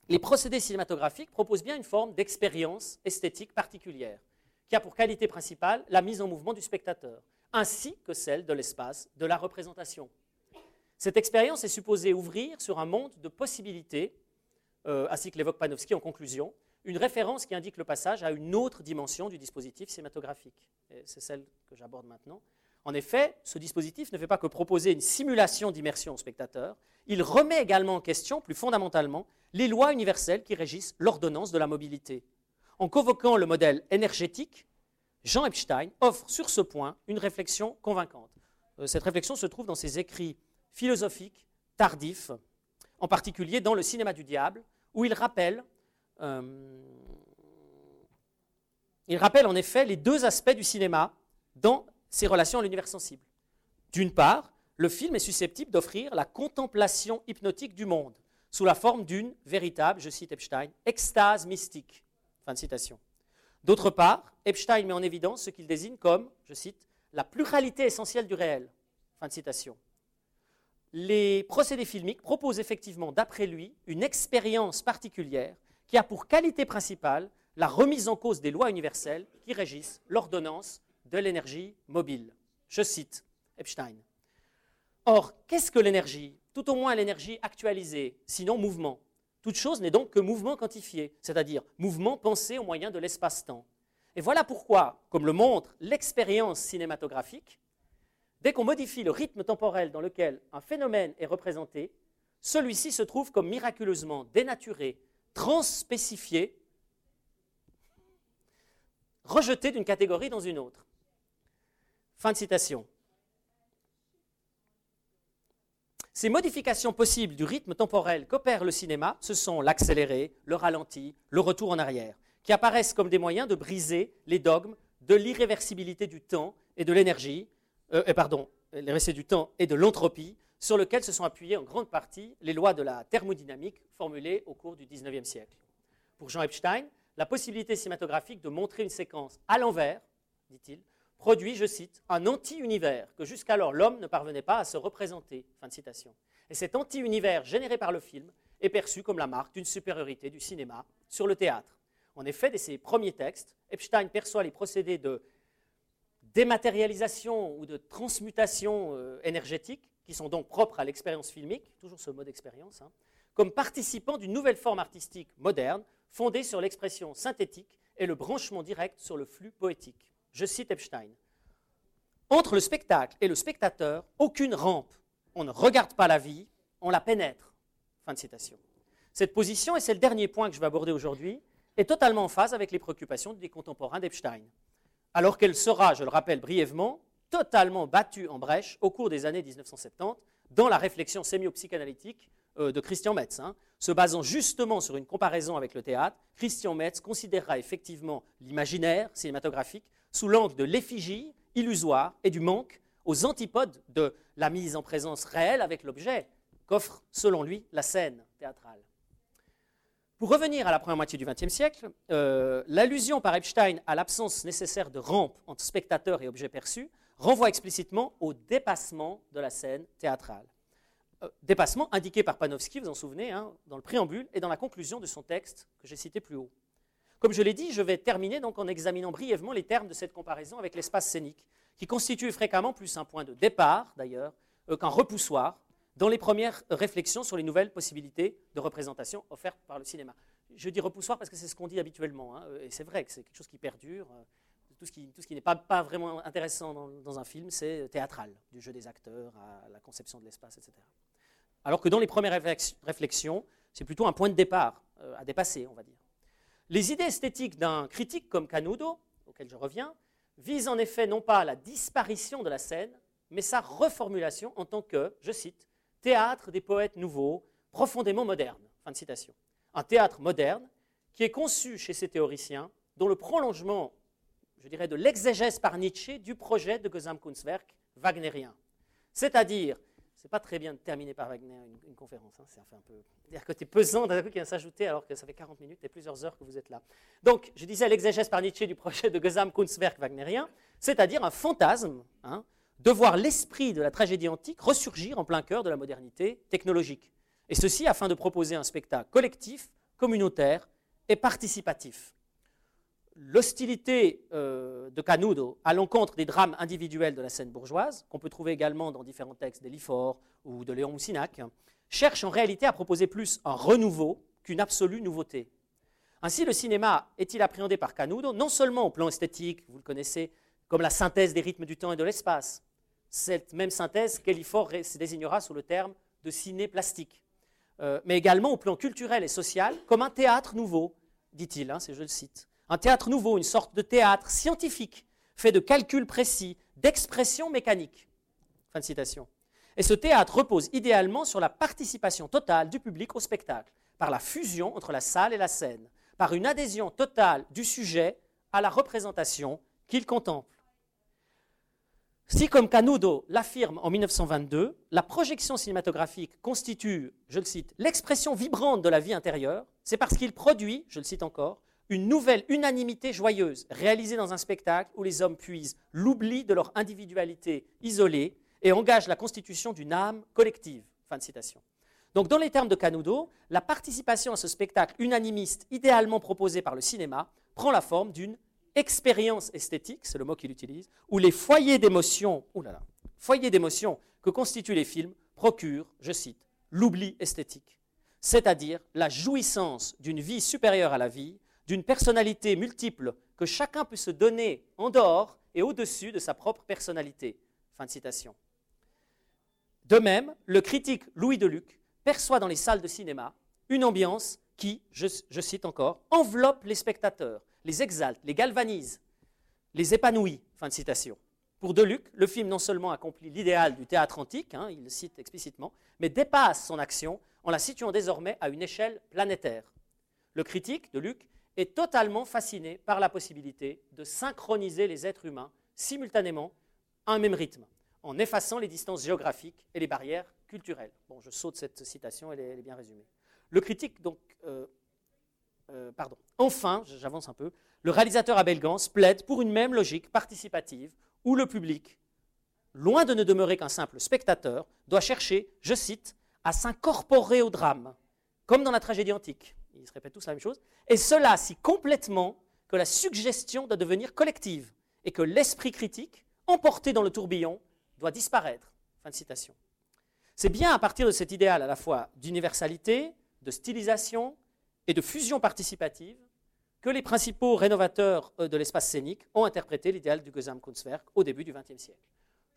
les procédés cinématographiques proposent bien une forme d'expérience esthétique particulière, qui a pour qualité principale la mise en mouvement du spectateur, ainsi que celle de l'espace de la représentation. Cette expérience est supposée ouvrir sur un monde de possibilités, euh, ainsi que l'évoque Panofsky en conclusion, une référence qui indique le passage à une autre dimension du dispositif cinématographique. C'est celle que j'aborde maintenant. En effet, ce dispositif ne fait pas que proposer une simulation d'immersion au spectateur, il remet également en question, plus fondamentalement, les lois universelles qui régissent l'ordonnance de la mobilité. En convoquant le modèle énergétique, Jean Epstein offre sur ce point une réflexion convaincante. Euh, cette réflexion se trouve dans ses écrits philosophiques tardifs, en particulier dans Le cinéma du diable, où il rappelle euh, il rappelle en effet les deux aspects du cinéma dans ses relations à l'univers sensible. D'une part, le film est susceptible d'offrir la contemplation hypnotique du monde, sous la forme d'une véritable, je cite Epstein, extase mystique. Fin de citation. D'autre part, Epstein met en évidence ce qu'il désigne comme, je cite, la pluralité essentielle du réel. Fin de citation. Les procédés filmiques proposent effectivement, d'après lui, une expérience particulière qui a pour qualité principale la remise en cause des lois universelles qui régissent l'ordonnance de l'énergie mobile. Je cite Epstein. Or, qu'est-ce que l'énergie? Tout au moins l'énergie actualisée, sinon mouvement. Toute chose n'est donc que mouvement quantifié, c'est-à-dire mouvement pensé au moyen de l'espace-temps. Et voilà pourquoi, comme le montre l'expérience cinématographique, dès qu'on modifie le rythme temporel dans lequel un phénomène est représenté, celui-ci se trouve comme miraculeusement dénaturé, transspécifié, rejeté d'une catégorie dans une autre. Fin de citation. Ces modifications possibles du rythme temporel qu'opère le cinéma, ce sont l'accéléré, le ralenti, le retour en arrière, qui apparaissent comme des moyens de briser les dogmes de l'irréversibilité du temps et de l'énergie, euh, pardon, l'irréversibilité du temps et de l'entropie, sur lequel se sont appuyées en grande partie les lois de la thermodynamique formulées au cours du XIXe siècle. Pour Jean Epstein, la possibilité cinématographique de montrer une séquence à l'envers, dit-il, produit, je cite, un anti-univers que jusqu'alors l'homme ne parvenait pas à se représenter. Et cet anti-univers généré par le film est perçu comme la marque d'une supériorité du cinéma sur le théâtre. En effet, dès ses premiers textes, Epstein perçoit les procédés de dématérialisation ou de transmutation euh, énergétique qui sont donc propres à l'expérience filmique, toujours ce mode expérience, hein, comme participant d'une nouvelle forme artistique moderne, fondée sur l'expression synthétique et le branchement direct sur le flux poétique. Je cite Epstein. Entre le spectacle et le spectateur, aucune rampe. On ne regarde pas la vie, on la pénètre. Fin de citation. Cette position, et c'est le dernier point que je vais aborder aujourd'hui, est totalement en phase avec les préoccupations des contemporains d'Epstein. Alors qu'elle sera, je le rappelle brièvement, totalement battu en brèche au cours des années 1970 dans la réflexion sémio-psychanalytique euh, de Christian Metz. Hein. Se basant justement sur une comparaison avec le théâtre, Christian Metz considérera effectivement l'imaginaire cinématographique sous l'angle de l'effigie illusoire et du manque aux antipodes de la mise en présence réelle avec l'objet qu'offre, selon lui, la scène théâtrale. Pour revenir à la première moitié du XXe siècle, euh, l'allusion par Epstein à l'absence nécessaire de rampe entre spectateur et objet perçu renvoie explicitement au dépassement de la scène théâtrale. Euh, dépassement indiqué par Panofsky, vous vous en souvenez, hein, dans le préambule et dans la conclusion de son texte que j'ai cité plus haut. Comme je l'ai dit, je vais terminer donc en examinant brièvement les termes de cette comparaison avec l'espace scénique, qui constitue fréquemment plus un point de départ, d'ailleurs, euh, qu'un repoussoir dans les premières réflexions sur les nouvelles possibilités de représentation offertes par le cinéma. Je dis repoussoir parce que c'est ce qu'on dit habituellement, hein, et c'est vrai que c'est quelque chose qui perdure. Euh, tout ce qui, n'est pas, vraiment intéressant dans, un film, c'est théâtral, du jeu des acteurs à la conception de l'espace, etc. Alors que dans les premières réflexions, c'est plutôt un point de départ euh, à dépasser, on va dire. Les idées esthétiques d'un critique comme Canudo, auquel je reviens, visent en effet non pas la disparition de la scène, mais sa reformulation en tant que, je cite, théâtre des poètes nouveaux, profondément moderne. Fin de citation. Un théâtre moderne qui est conçu chez ces théoriciens, dont le prolongement, je dirais, de l'exégèse par Nietzsche du projet de Gesamtkunstwerk wagnérien. C'est-à-dire, c'est pas très bien de terminer par Wagner une, conférence, hein, c'est un peu. dire côté pesant d'un coup qui vient s'ajouter alors que ça fait 40 minutes et plusieurs heures que vous êtes là. Donc, je disais l'exégèse par Nietzsche du projet de Gesamtkunstwerk wagnérien, c'est-à-dire un fantasme, hein, de voir l'esprit de la tragédie antique ressurgir en plein cœur de la modernité technologique. Et ceci afin de proposer un spectacle collectif, communautaire et participatif. L'hostilité euh, de Canudo à l'encontre des drames individuels de la scène bourgeoise, qu'on peut trouver également dans différents textes d'Elifort ou de Léon Moussinac, cherche en réalité à proposer plus un renouveau qu'une absolue nouveauté. Ainsi, le cinéma est-il appréhendé par Canudo non seulement au plan esthétique, vous le connaissez, comme la synthèse des rythmes du temps et de l'espace, cette même synthèse qu'Elifort désignera sous le terme de ciné plastique, euh, mais également au plan culturel et social, comme un théâtre nouveau, dit-il, hein, je le cite. Un théâtre nouveau, une sorte de théâtre scientifique, fait de calculs précis, d'expressions mécaniques. Et ce théâtre repose idéalement sur la participation totale du public au spectacle, par la fusion entre la salle et la scène, par une adhésion totale du sujet à la représentation qu'il contemple. Si, comme Canudo l'affirme en 1922, la projection cinématographique constitue, je le cite, l'expression vibrante de la vie intérieure, c'est parce qu'il produit, je le cite encore, une nouvelle unanimité joyeuse réalisée dans un spectacle où les hommes puisent l'oubli de leur individualité isolée et engagent la constitution d'une âme collective. Donc, dans les termes de Canudo, la participation à ce spectacle unanimiste idéalement proposé par le cinéma prend la forme d'une expérience esthétique, c'est le mot qu'il utilise, où les foyers d'émotion, foyers d'émotion que constituent les films procurent, je cite, l'oubli esthétique, c'est-à-dire la jouissance d'une vie supérieure à la vie, d'une personnalité multiple que chacun peut se donner en dehors et au-dessus de sa propre personnalité. De même, le critique Louis Deluc perçoit dans les salles de cinéma une ambiance qui, je cite encore, enveloppe les spectateurs, les exalte, les galvanise, les épanouit. Fin de citation. Pour Deluc, le film non seulement accomplit l'idéal du théâtre antique, hein, il le cite explicitement, mais dépasse son action en la situant désormais à une échelle planétaire. Le critique, Deluc, est totalement fasciné par la possibilité de synchroniser les êtres humains simultanément à un même rythme, en effaçant les distances géographiques et les barrières culturelles. Bon, je saute cette citation, elle est, bien résumée. Le critique, donc, euh, euh. Enfin, j'avance un peu, le réalisateur Abel Gans plaide pour une même logique participative où le public, loin de ne demeurer qu'un simple spectateur, doit chercher, je cite, à s'incorporer au drame, comme dans la tragédie antique. Ils se répètent tous la même chose. Et cela si complètement que la suggestion doit devenir collective et que l'esprit critique, emporté dans le tourbillon, doit disparaître. Fin de citation. C'est bien à partir de cet idéal à la fois d'universalité, de stylisation, et de fusion participative que les principaux rénovateurs euh, de l'espace scénique ont interprété l'idéal du Gesamtkunstwerk au début du XXe siècle.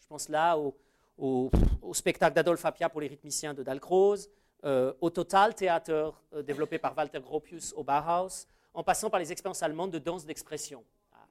Je pense là au, spectacle d'Adolphe Appia pour les rythmiciens de Dalcroze, euh, au Total Theater euh, développé par Walter Gropius au Bauhaus, en passant par les expériences allemandes de danse d'expression. Ah,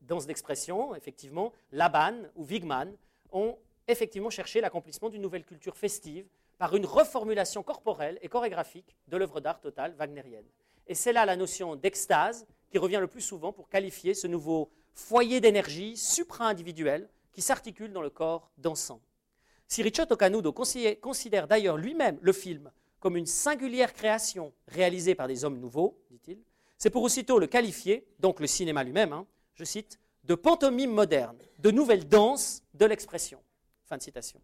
danse d'expression, effectivement, Laban ou Wigman ont effectivement cherché l'accomplissement d'une nouvelle culture festive par une reformulation corporelle et chorégraphique de l'œuvre d'art totale wagnérienne. Et c'est là la notion d'extase qui revient le plus souvent pour qualifier ce nouveau foyer d'énergie supra-individuel qui s'articule dans le corps dansant. Si Ricciotto Canudo considère d'ailleurs lui-même le film comme une singulière création réalisée par des hommes nouveaux, dit-il, c'est pour aussitôt le qualifier, donc le cinéma lui-même, hein, je cite, de pantomime moderne, de nouvelle danse de l'expression. Fin de citation.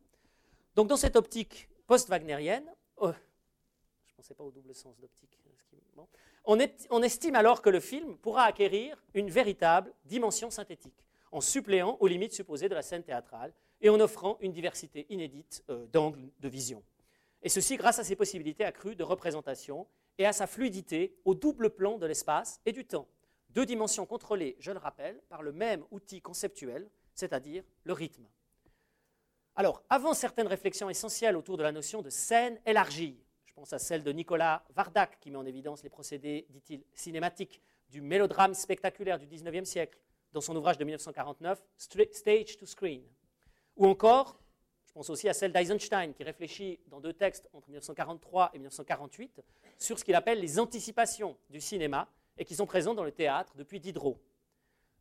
Donc dans cette optique post-wagnérienne, oh, je ne pensais pas au double sens d'optique, on, estime alors que le film pourra acquérir une véritable dimension synthétique, en suppléant aux limites supposées de la scène théâtrale et en offrant une diversité inédite euh, d'angles de vision. Et ceci grâce à ses possibilités accrues de représentation et à sa fluidité au double plan de l'espace et du temps. Deux dimensions contrôlées, je le rappelle, par le même outil conceptuel, c'est-à-dire le rythme. Alors, avant certaines réflexions essentielles autour de la notion de scène élargie, je pense à celle de Nicolas Vardak, qui met en évidence les procédés, dit-il, cinématiques du mélodrame spectaculaire du XIXe siècle, dans son ouvrage de 1949, Stage to Screen. Ou encore, je pense aussi à celle d'Eisenstein, qui réfléchit dans deux textes entre 1943 et 1948 sur ce qu'il appelle les anticipations du cinéma et qui sont présentes dans le théâtre depuis Diderot.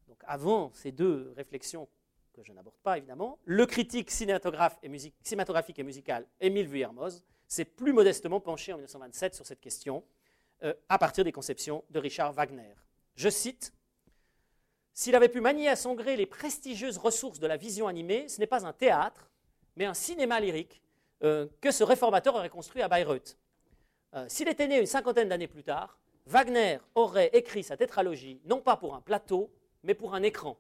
Donc avant ces deux réflexions que je n'aborde pas évidemment, le critique cinématographique et musical Émile Vuillermoz s'est plus modestement penché en 1927 sur cette question euh, à partir des conceptions de Richard Wagner. Je cite S'il avait pu manier à son gré les prestigieuses ressources de la vision animée, ce n'est pas un théâtre, mais un cinéma lyrique euh, que ce réformateur aurait construit à Bayreuth. Euh, s'il était né une cinquantaine d'années plus tard, Wagner aurait écrit sa tétralogie non pas pour un plateau, mais pour un écran.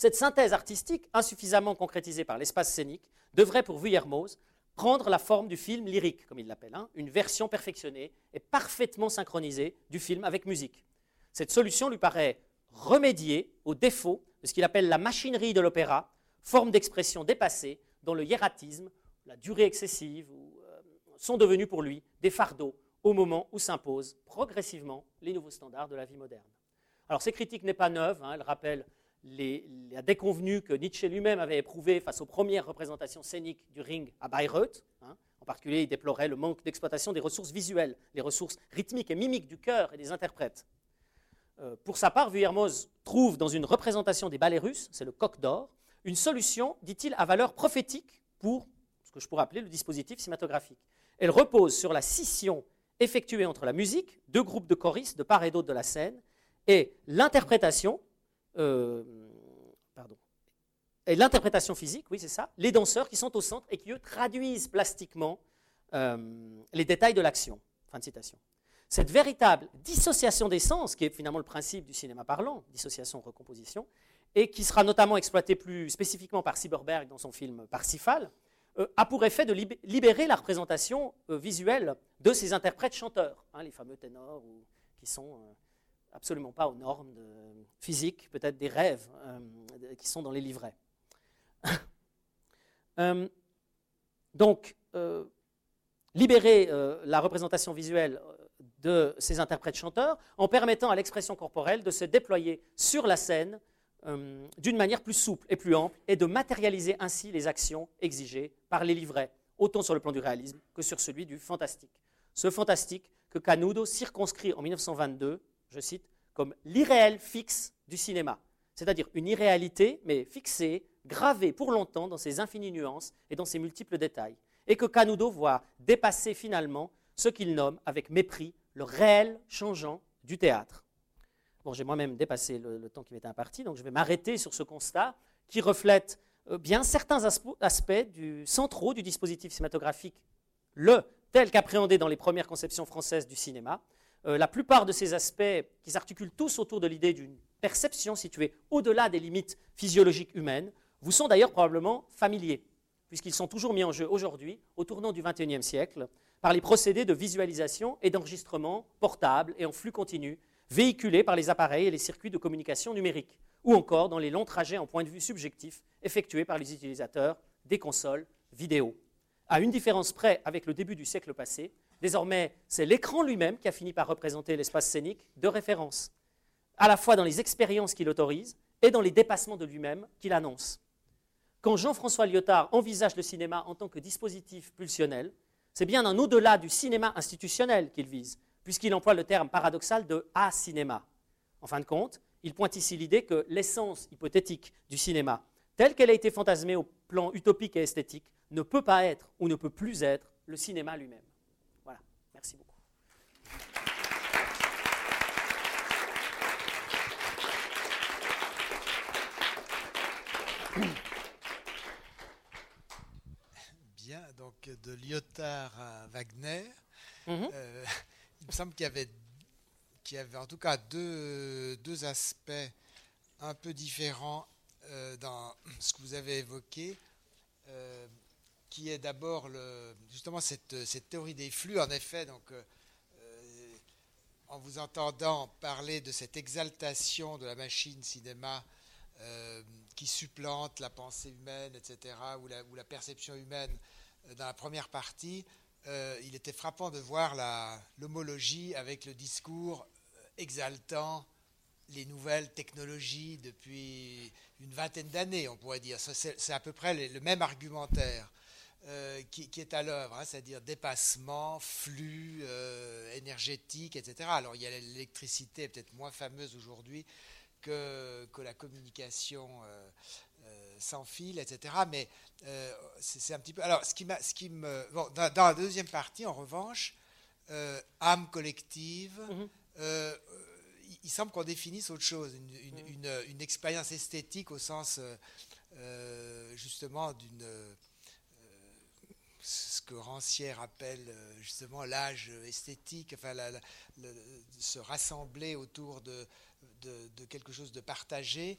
Cette synthèse artistique, insuffisamment concrétisée par l'espace scénique, devrait pour Vuillermoz prendre la forme du film lyrique, comme il l'appelle, hein, une version perfectionnée et parfaitement synchronisée du film avec musique. Cette solution lui paraît remédier au défaut de ce qu'il appelle la machinerie de l'opéra, forme d'expression dépassée dont le hiératisme, la durée excessive euh, sont devenus pour lui des fardeaux au moment où s'imposent progressivement les nouveaux standards de la vie moderne. Alors ces critiques n'est pas neuve, hein, elle rappelle les, la déconvenue que Nietzsche lui-même avait éprouvée face aux premières représentations scéniques du Ring à Bayreuth. Hein. En particulier, il déplorait le manque d'exploitation des ressources visuelles, les ressources rythmiques et mimiques du cœur et des interprètes. Euh, pour sa part, Vuillermoz trouve dans une représentation des ballets russes, c'est le coq d'or, une solution, dit-il, à valeur prophétique pour ce que je pourrais appeler le dispositif cinématographique. Elle repose sur la scission effectuée entre la musique, deux groupes de choristes de part et d'autre de la scène, et l'interprétation, euh, et l'interprétation physique, oui c'est ça, les danseurs qui sont au centre et qui eux traduisent plastiquement euh, les détails de l'action. Fin de citation. Cette véritable dissociation des sens, qui est finalement le principe du cinéma parlant, dissociation-recomposition, et qui sera notamment exploitée plus spécifiquement par Sieberberg dans son film Parsifal, euh, a pour effet de libérer la représentation visuelle de ces interprètes chanteurs, hein, les fameux ténors qui sont absolument pas aux normes de physique, peut-être des rêves euh, qui sont dans les livrets. Euh, donc, euh, libérer la représentation visuelle de ces interprètes chanteurs en permettant à l'expression corporelle de se déployer sur la scène d'une manière plus souple et plus ample et de matérialiser ainsi les actions exigées par les livrets, autant sur le plan du réalisme que sur celui du fantastique. Ce fantastique que Canudo circonscrit en 1922 je cite, comme l'irréel fixe du cinéma, c'est-à-dire une irréalité, mais fixée, gravée pour longtemps dans ses infinies nuances et dans ses multiples détails, et que Canudo voit dépasser finalement ce qu'il nomme avec mépris le réel changeant du théâtre. J'ai moi-même dépassé le, temps qui m'était imparti, donc je vais m'arrêter sur ce constat qui reflète euh, bien certains aspects du centraux du dispositif cinématographique, le tel qu'appréhendé dans les premières conceptions françaises du cinéma, euh, la plupart de ces aspects, qui s'articulent tous autour de l'idée d'une perception située au-delà des limites physiologiques humaines, vous sont d'ailleurs probablement familiers, puisqu'ils sont toujours mis en jeu aujourd'hui, au tournant du XXIe siècle, par les procédés de visualisation et d'enregistrement portables et en flux continu, véhiculés par les appareils et les circuits de communication numérique, ou encore dans les longs trajets en point de vue subjectif effectués par les utilisateurs des consoles vidéo. À une différence près avec le début du siècle passé, Désormais, c'est l'écran lui-même qui a fini par représenter l'espace scénique de référence, à la fois dans les expériences qu'il autorise et dans les dépassements de lui-même qu'il annonce. Quand Jean-François Lyotard envisage le cinéma en tant que dispositif pulsionnel, c'est bien un au-delà du cinéma institutionnel qu'il vise, puisqu'il emploie le terme paradoxal de a-cinéma. En fin de compte, il pointe ici l'idée que l'essence hypothétique du cinéma, telle qu'elle a été fantasmée au plan utopique et esthétique, ne peut pas être ou ne peut plus être le cinéma lui-même. Merci beaucoup. Bien, donc de Lyotard à Wagner. Mhm. Euh, il me semble qu'il y avait, qu'il y avait en tout cas deux, deux aspects un peu différents euh, dans ce que vous avez évoqué, euh, qui est d'abord justement cette, théorie des flux. En effet, donc, euh, euh, en vous entendant parler de cette exaltation de la machine cinéma euh, qui supplante la pensée humaine, etc., ou la, perception humaine dans la première partie, il était frappant de voir l'homologie avec le discours exaltant les nouvelles technologies depuis une vingtaine d'années, on pourrait dire. C'est à peu près le même argumentaire euh, qui, qui est à l'œuvre, hein, c'est-à-dire dépassement, flux euh, énergétique, etc. Alors il y a l'électricité, peut-être moins fameuse aujourd'hui que, que la communication euh, sans fil, etc. Mais c'est un petit peu. Alors, ce qui, m'a- ce qui me. Bon, dans, dans la deuxième partie, en revanche, âme collective, Mhm. il, semble qu'on définisse autre chose, une, une- Mhm. une- une expérience esthétique au sens justement d'une. Ce que Rancière appelle euh, justement l'âge esthétique, enfin se rassembler autour de, quelque chose de partagé,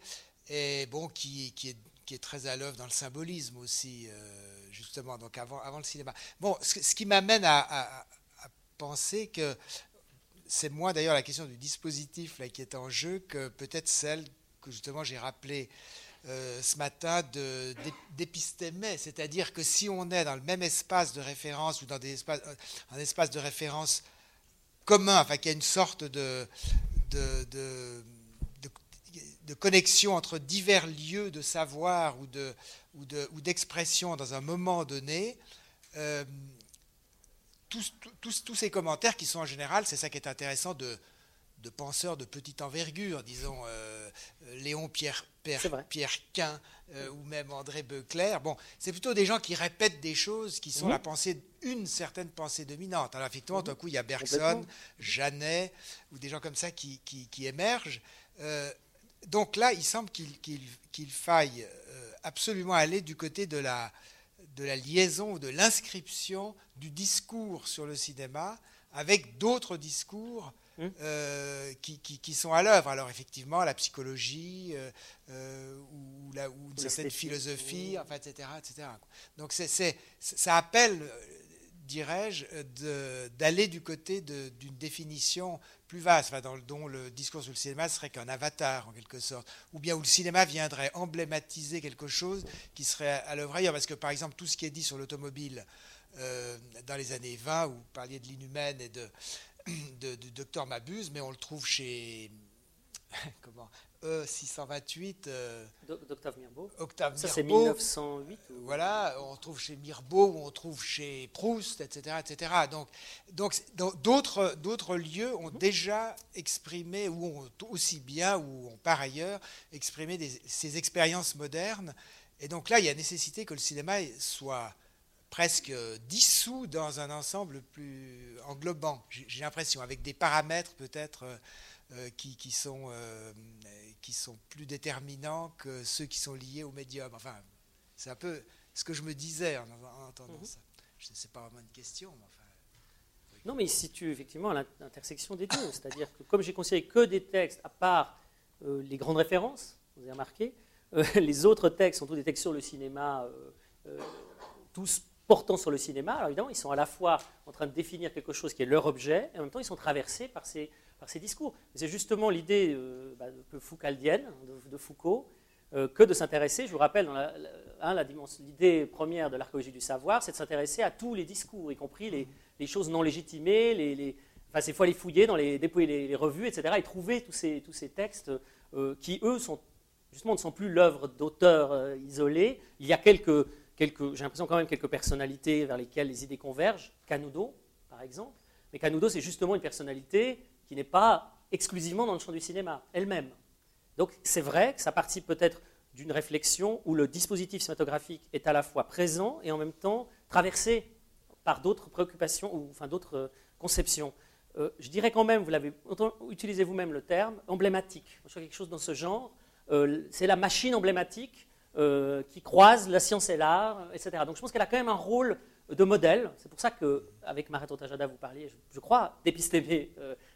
et bon, qui, est, très à l'œuvre dans le symbolisme aussi, euh, justement, donc avant, le cinéma. Bon, ce, qui m'amène à, penser que c'est moins d'ailleurs la question du dispositif qui est en jeu que peut-être celle que justement j'ai rappelée euh, ce matin d'épistémé, c'est-à-dire que si on est dans le même espace de référence ou dans euh, un espace de référence commun, enfin qu'il y a une sorte de, connexion entre divers lieux de savoir ou de ou de- ou d'expression dans un moment donné, euh, tous- tous ces commentaires qui sont en général, c'est ça qui est intéressant de, de penseurs de petite envergure, disons euh, euh, Léon Pierre, Pierre, C'est vrai. Pierre Quin euh, ou même André Beuclair. Bon, c'est plutôt des gens qui répètent des choses qui sont Mhm. la pensée, une certaine pensée dominante. Alors effectivement, Mhm. d'un coup, il y a Bergson. Janet ou des gens comme ça qui, qui- qui émergent. Euh, donc là, il semble qu'il faille absolument aller du côté de la, de la liaison ou de l'inscription du discours sur le cinéma avec d'autres discours Mm. euh, qui, qui- qui sont à l'œuvre. Alors effectivement, la psychologie euh, euh, ou, la, ou une certaine philosophie, oui. enfin, etc., etc. Donc c'est, c'est- ça appelle, dirais-je, de- d'aller du côté de- d'une définition plus vaste, enfin, dans le- dont le discours sur le cinéma serait qu'un avatar en quelque sorte, ou bien où le cinéma viendrait emblématiser quelque chose qui serait à l'œuvre ailleurs. Parce que par exemple, tout ce qui est dit sur l'automobile euh, dans les années 20, où vous parliez de l'inhumaine et de, de- du docteur Mabuse, mais on le trouve chez comment, E628, euh, Doc- D'Octave Mirbeau. Octave Ça, c'est Mirbeau. 1908. ou- Voilà, on trouve chez Mirbeau, on trouve chez Proust, etc. etc. Donc, d'autres, d'autres lieux ont déjà exprimé, ou ont aussi bien, ou ont par ailleurs exprimé des- ces expériences modernes. Et donc là, il y a nécessité que le cinéma soit presque dissous dans un ensemble plus englobant, j'ai l'impression, avec des paramètres peut-être euh, euh, qui, qui sont, euh, qui sont plus déterminants que ceux qui sont liés au médium. Enfin, c'est un peu ce que je me disais en, en entendant Mhm. ça. Je sais pas vraiment une question, mais enfin. Non, mais il se situe effectivement à l'intersection des deux. C'est-à-dire que comme j'ai considéré que des textes, à part euh, les grandes références, vous avez remarqué, euh, les autres textes sont tous des textes sur le cinéma, euh, tous portant sur le cinéma. Alors évidemment, ils sont à la fois en train de définir quelque chose qui est leur objet, et en même temps, ils sont traversés par ces, par ces discours. C'est justement l'idée euh, bah, foucaldienne de, de Foucault, euh, que de s'intéresser, je vous rappelle, la- hein, l'idée première de l'archéologie du savoir, c'est de s'intéresser à tous les discours, y compris les, les choses non légitimées, les, les- enfin, c'est faut aller fouiller dans les, dépouiller les, les revues, etc., et trouver tous ces, tous ces textes euh, qui, eux, sont, justement, ne sont plus l'œuvre d'auteurs euh, isolés. Il y a quelques, j'ai l'impression quand même quelques personnalités vers lesquelles les idées convergent. Canudo, par exemple. Mais Canudo, c'est justement une personnalité qui n'est pas exclusivement dans le champ du cinéma, elle-même. Donc c'est vrai que ça participe peut-être d'une réflexion où le dispositif cinématographique est à la fois présent et en même temps traversé par d'autres préoccupations ou enfin d'autres conception. je dirais quand même, vous l'avez utilisé vous-même le terme, emblématique. Quelque chose dans ce genre. c'est la machine emblématique qui croise la science et l'art, etc. Donc je pense qu'elle a quand même un rôle de modèle. C'est pour ça qu'avec Mareto Tajada, vous parliez, je, crois, d'épistémé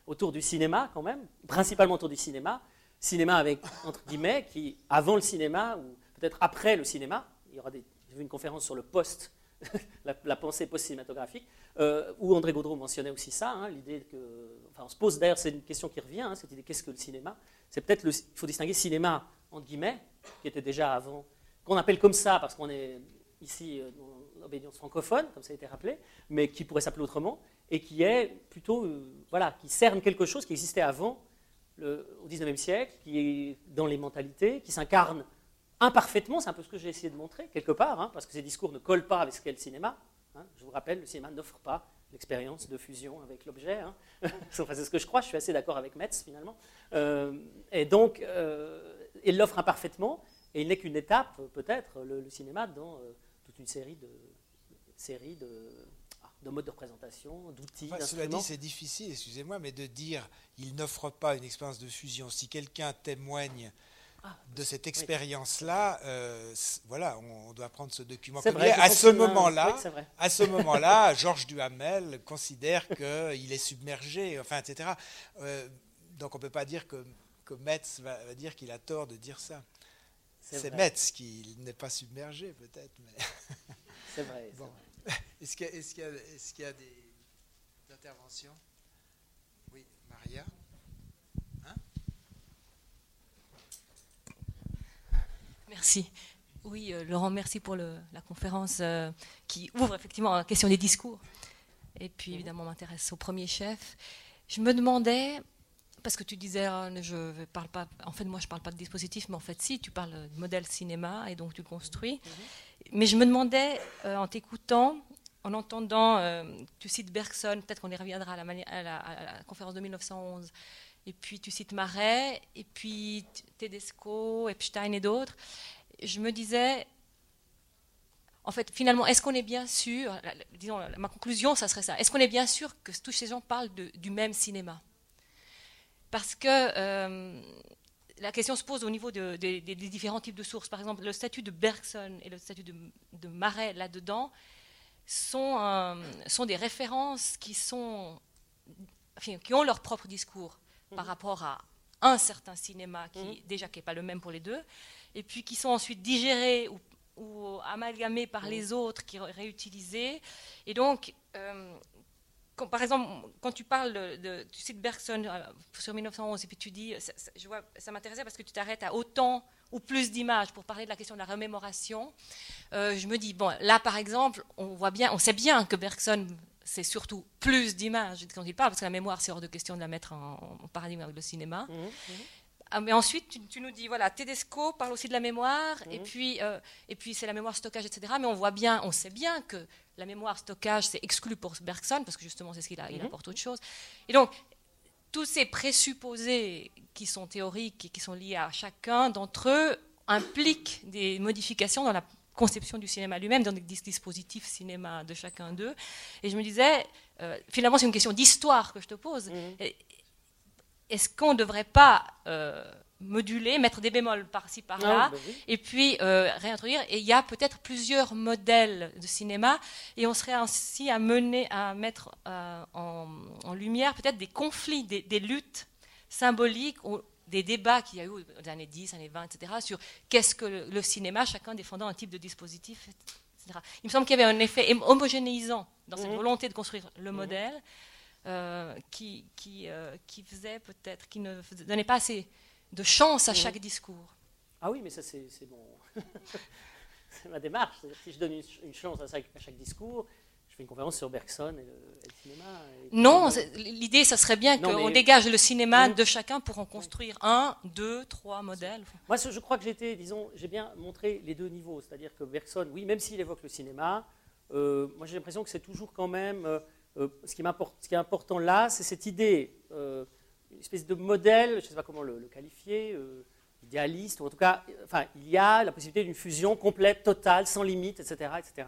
autour du cinéma quand même, principalement autour du cinéma. Cinéma avec, entre guillemets, qui, avant le cinéma, ou peut-être après le cinéma, il y aura des, une conférence sur le post, la, pensée post-cinématographique, euh, où André Gaudreau mentionnait aussi ça, hein, l'idée que, enfin on se pose d'ailleurs, c'est une question qui revient, hein, cette idée qu'est-ce que le cinéma? C'est peut-être, il faut distinguer cinéma, entre guillemets, qui était déjà avant, qu'on appelle comme ça parce qu'on est ici euh, dans l'obédience francophone, comme ça a été rappelé, mais qui pourrait s'appeler autrement, et qui est plutôt, euh, voilà, qui cerne quelque chose qui existait avant, au XIXe siècle, qui est dans les mentalités, qui s'incarne imparfaitement, c'est un peu ce que j'ai essayé de montrer, quelque part, hein, parce que ces discours ne collent pas avec ce qu'est le cinéma. Hein. Je vous rappelle, le cinéma n'offre pas l'expérience de fusion avec l'objet. Hein. c'est ce que je crois, je suis assez d'accord avec Metz, finalement. Euh, et donc, il l'offre imparfaitement, et il n'est qu'une étape, peut-être, le, cinéma, dans euh, toute une série de, séries de, ah, de modes de représentation, d'outils, enfin, Cela dit, c'est difficile, excusez-moi, mais de dire il n'offre pas une expérience de fusion. Si quelqu'un témoigne ah, de cette expérience-là, euh, voilà, on, doit prendre ce document. à ce moment-là, à ce moment-là, Georges Duhamel considère qu'il est submergé, enfin, etc. Euh, donc on ne peut pas dire que, que Metz va, dire qu'il a tort de dire ça. C'est Metz qui n'est pas submergé, peut-être. Mais... C'est vrai. Est-ce qu'il y, est y, a des interventions? Oui, Maria? Merci. Oui, euh, Laurent, merci pour la conférence euh, qui ouvre effectivement la question des discours. Et puis évidemment, on m'intéresse au premier chef. Je me demandais, parce que tu disais, euh, je parle pas, en fait, moi je ne parle pas de dispositif, mais en fait, si, tu parles de modèle cinéma et donc tu construis. Mais je me demandais, en t'écoutant, en entendant, tu cites Bergson, peut-être qu'on y reviendra à la, à la, conférence de 1911 et puis tu cites Marais, et puis Tedesco, Epstein et d'autres. Je me disais, en fait, finalement, est-ce qu'on est bien sûr, disons, ma conclusion, ça serait ça, est-ce qu'on est bien sûr que tous ces gens parlent du même cinéma? Parce que euh, la question se pose au niveau des différents types de sources. Par exemple, le statut de Bergson et le statut de, Marais là-dedans sont, euh, sont des références qui, sont, qui ont leur propre discours par rapport à un certain cinéma qui mhm. déjà qui n'est pas le même pour les deux, et puis qui sont ensuite digérés ou, amalgamés par les mhm. autres, qui réutilisés. Et donc, euh, par exemple, quand tu parles de, tu cites Bergson euh, sur 1911 et puis tu dis, ça, je vois, ça m'intéressait parce que tu t'arrêtes à autant ou plus d'images pour parler de la question de la remémoration. Euh, je me dis, bon, là par exemple, on voit bien, on sait bien que Bergson c'est surtout plus d'images quand il parle, parce que la mémoire, c'est hors de question de la mettre en, paradigme avec le cinéma. Mmh, mmh. Ah, mais ensuite, tu, nous dis, voilà, Tedesco parle aussi de la mémoire, et mmh. puis, euh, et puis c'est la mémoire stockage, etc. Mais on voit bien, on sait bien que la mémoire stockage, c'est exclu pour Bergson, parce que justement, c'est ce qu'il il apporte autre chose. Et donc, tous ces présupposés qui sont théoriques et qui sont liés à chacun d'entre eux impliquent des modifications dans la conception du cinéma lui-même, dans des dispositifs cinéma de chacun d'eux. Et je me disais, euh, finalement, c'est une question d'histoire que je te pose. Mhm. Est-ce qu'on ne devrait pas euh, moduler, mettre des bémols par-ci, par-là, ah bah et puis euh, réintroduire Et il y a peut-être plusieurs modèles de cinéma, et on serait ainsi à mener, à mettre en, lumière peut-être des conflits, des, des luttes symboliques des débats qu'il y a eu dans les années 10, années 20, etc., sur qu'est-ce que le, cinéma, chacun défendant un type de dispositif, etc. Il me semble qu'il y avait un effet homogénéisant dans cette mhm. volonté de construire le mhm. modèle euh, qui, qui, euh, qui, faisait peut-être, qui ne donnait pas assez de chance à mhm. chaque discours. Ah oui, mais ça c'est bon. c'est ma démarche. Si je donne une, chance à chaque discours, je fais une conférence sur Bergson et le, cinéma. non, l'idée, ça serait bien qu'on dégage le cinéma de chacun pour en construire un, deux, trois modèles. Moi, je crois que j'étais, disons, j'ai bien montré les deux niveaux. C'est-à-dire que Bergson, oui, même s'il évoque le cinéma, euh, moi j'ai l'impression que c'est toujours quand même. Euh, euh, ce, qui ce qui est important là, c'est cette idée, une espèce de modèle, je ne sais pas comment le, qualifier, idéaliste, ou en tout cas, enfin, il y a la possibilité d'une fusion complète, totale, sans limite, etc. etc.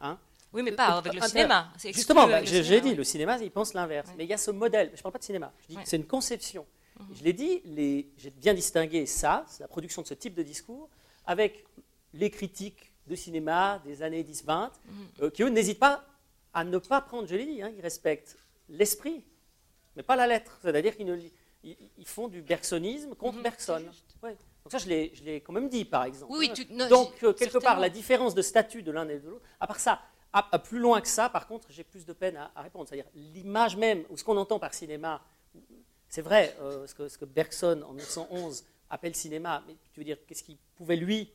Hein? Oui, mais pas avec le cinéma. Justement, bah, j'ai dit, le cinéma, il pense l'inverse. Mais il y a ce modèle. Je ne parle pas de cinéma. Je dis c'est une conception. Mhm. Je l'ai dit, j'ai bien distingué ça, la production de ce type de discours, avec les critiques de cinéma des années 10-20, mhm. euh, qui eux n'hésitent pas à ne pas prendre, je l'ai dit, hein, ils respectent l'esprit, mais pas la lettre. C'est-à-dire qu'ils ils, font du bergsonisme contre mhm, Bergson. Donc ça, je l'ai quand même dit, par exemple. Oui, Donc, euh, quelque part, la différence de statut de l'un et de l'autre, à part ça, à, plus loin que ça, par contre, j'ai plus de peine à, répondre. C'est-à-dire l'image même, ou ce qu'on entend par cinéma, c'est vrai, euh, ce, que, ce, que, Bergson, en 1911, appelle cinéma, mais tu veux dire, qu'est-ce qu'il pouvait, lui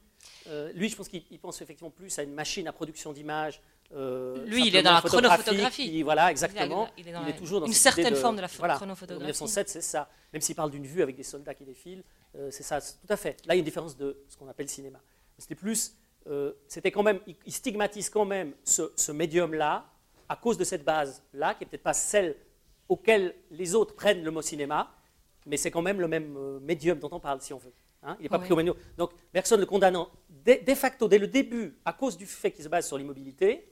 euh, Lui, je pense qu'il pense effectivement plus à une machine à production d'images, euh, lui, il est dans la chronophotographie. voilà, exactement. Il, est, toujours dans une certaine forme de la chronophotographie. En 1907, c'est ça. Même s'il parle d'une vue avec des soldats qui défilent, euh, c'est ça, tout à fait. Là, il y a une différence de ce qu'on appelle cinéma. C'était plus, euh, c'était quand même, il stigmatise quand même ce, médium-là à cause de cette base-là, qui n'est peut-être pas celle auquel les autres prennent le mot cinéma, mais c'est quand même le même médium dont on parle, si on veut. Hein. il n'est pas pris au médium. Donc, personne ne le condamnant de, facto, dès le début, à cause du fait qu'il se base sur l'immobilité,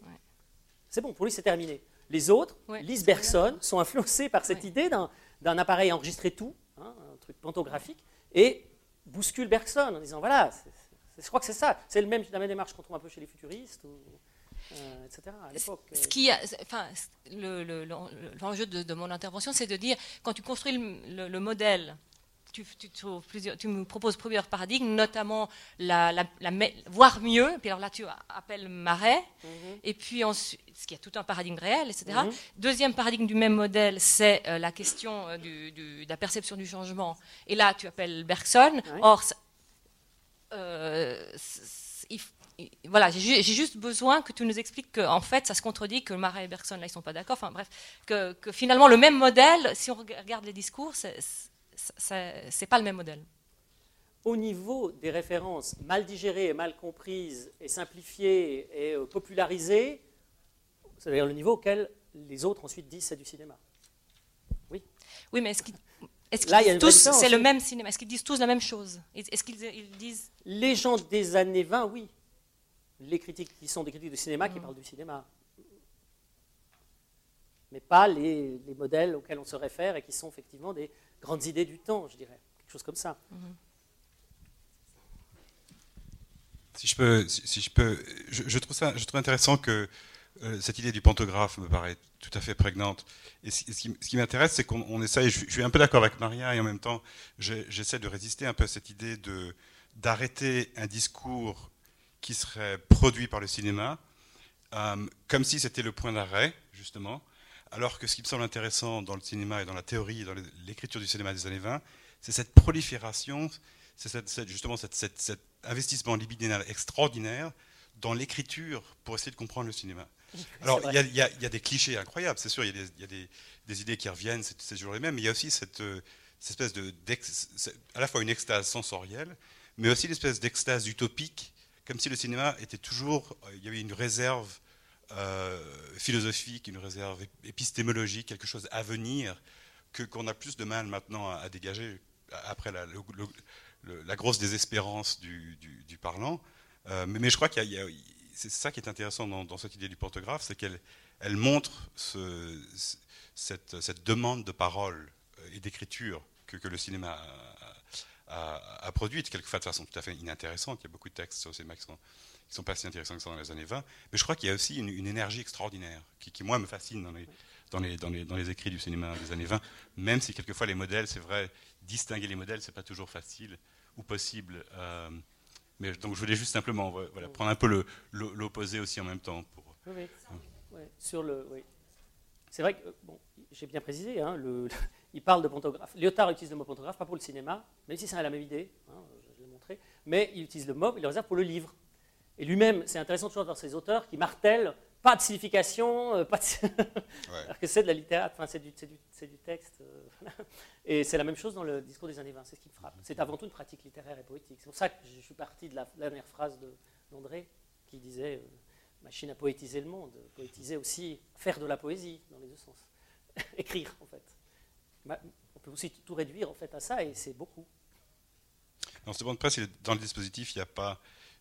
c'est bon, pour lui c'est terminé. Les autres, ouais, lisent Bergson, sont influencés par cette idée d'un appareil enregistré tout, hein, un truc pantographique, et bousculent Bergson en disant voilà, je crois que c'est ça. C'est le même, la même démarche qu'on trouve un peu chez les futuristes. Euh, etc. À l'époque. Ce qui enfin, l'enjeu de, mon intervention, c'est de dire quand tu construis le modèle tu, me proposes plusieurs paradigmes, notamment la, voir mieux, puis alors là tu appelles Marais, mhm. et puis ensuite, ce qui est tout un paradigme réel, etc. Mhm. Deuxième paradigme du même modèle, c'est euh, la question euh, du, de la perception du changement, et là tu appelles Bergson. Or, euh, voilà, j'ai juste besoin que tu nous expliques qu'en fait, ça se contredit, que Marais et Bergson, là, ils ne sont pas d'accord. Enfin, bref, que, que, finalement, le même modèle, si on regarde les discours, c'est ce n'est pas le même modèle. Au niveau des références mal digérées, mal comprises et simplifiées et euh, popularisées, c'est-à-dire le niveau auquel les autres ensuite disent c'est du cinéma. Oui. Oui, mais est-ce qu'ils tous c'est le même cinéma? Est-ce qu'ils disent tous la même chose? Est-ce qu'ils disent Les gens des années 20, oui. Les critiques qui sont des critiques de cinéma qui mm. parlent du cinéma. Mais pas les, les, modèles auxquels on se réfère et qui sont effectivement des, grandes idées du temps, je dirais, quelque chose comme ça. Si je peux, si, je peux, je, trouve ça, je trouve intéressant que euh, cette idée du pantographe me paraît tout à fait prégnante. Et ce, qui, m'intéresse, c'est qu'on essaye. Je, je, suis un peu d'accord avec Maria et en même temps, j'essaie de résister un peu à cette idée de d'arrêter un discours qui serait produit par le cinéma, euh, comme si c'était le point d'arrêt, justement, alors que ce qui me semble intéressant dans le cinéma et dans la théorie et dans l'écriture du cinéma des années 20, c'est cette prolifération, c'est justement cet investissement libidinal extraordinaire dans l'écriture pour essayer de comprendre le cinéma. Alors, il y, a des clichés incroyables, c'est sûr, il y a, des, idées qui reviennent, c'est toujours les mêmes, mais il y a aussi cette, euh, espèce de, à la fois une extase sensorielle, mais aussi l'espèce d'extase utopique, comme si le cinéma était toujours, euh, il y avait une réserve euh, philosophique, une réserve épistémologique, quelque chose à venir, que, qu'on a plus de mal maintenant à, dégager après la, grosse désespérance du, du, parlant. Euh, mais, je crois qu'il y a, c'est ça qui est intéressant dans, cette idée du portographe, c'est qu'elle elle montre ce, cette, cette, demande de parole et d'écriture que, que, le cinéma a, a, produite, quelquefois de façon tout à fait inintéressante. Il y a beaucoup de textes sur ces cinéma qui qui ne sont pas si intéressants que ça dans les années 20. Mais je crois qu'il y a aussi une, énergie extraordinaire qui, moi, me fascine dans les, dans, les, dans, les, dans les, écrits du cinéma des années 20, même si quelquefois les modèles, c'est vrai, distinguer les modèles, c'est pas toujours facile ou possible. Euh, mais donc je voulais juste simplement voilà, prendre un peu l'opposé aussi en même temps. Pour, oui, oui. sur le, oui. C'est vrai que, bon, j'ai bien précisé, hein, le, il parle de pantographe. Lyotard utilise le mot pantographe, pas pour le cinéma, même si c'est la même idée, hein, je l'ai montré, mais il utilise le mot, il le réserve pour le livre. Et lui-même, c'est intéressant toujours de voir ces auteurs qui martèlent pas de signification, euh, pas alors que c'est de la littérature, enfin, c'est du, du, du, texte. Euh, et c'est la même chose dans le discours des années 20, c'est ce qui me frappe. C'est avant tout une pratique littéraire et poétique. C'est pour ça que je suis parti de la, dernière phrase d'André qui disait euh, machine à poétiser le monde, poétiser aussi, faire de la poésie dans les deux sens, écrire en fait. On peut aussi tout réduire en fait à ça et c'est beaucoup. Dans ce de presse, dans le dispositif, il n'y a pas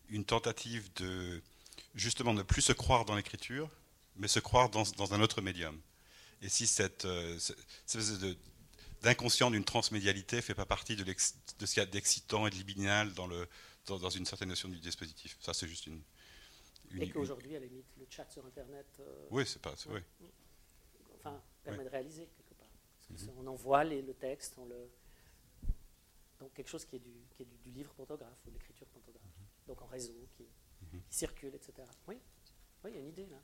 une tentative de justement ne plus se croire dans l'écriture, mais se croire dans, dans un autre médium. Et si cette, euh, cette d'inconscient d'une transmédialité fait pas partie de, ce qu'il y a d'excitant et de libidinal dans, le, dans, dans une certaine notion du dispositif. Ça, c'est juste une. une- Et qu'aujourd'hui, à la limite, le chat sur Internet euh, Oui, c'est pas. oui. enfin, permet de réaliser quelque part. Parce que Mhm. c'est- On envoie les- le texte, on le... donc quelque chose qui est du, qui est du, du livre pantographe ou de l'écriture pantographe. Donc en réseau, qui, Mhm. qui circule, etc. Oui, oui, il y a une idée là.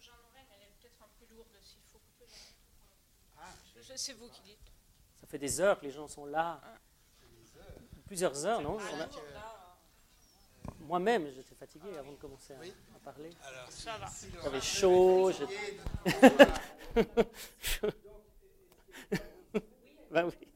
J'en aurais, mais elle est peut-être un peu lourde s'il faut couper. Je- C'est vous qui dites. Ça fait des heures que les gens sont là. Plusieurs heures, non On a- moi-même, j'étais fatigué avant de commencer à, parler. J'avais chaud. Ben oui.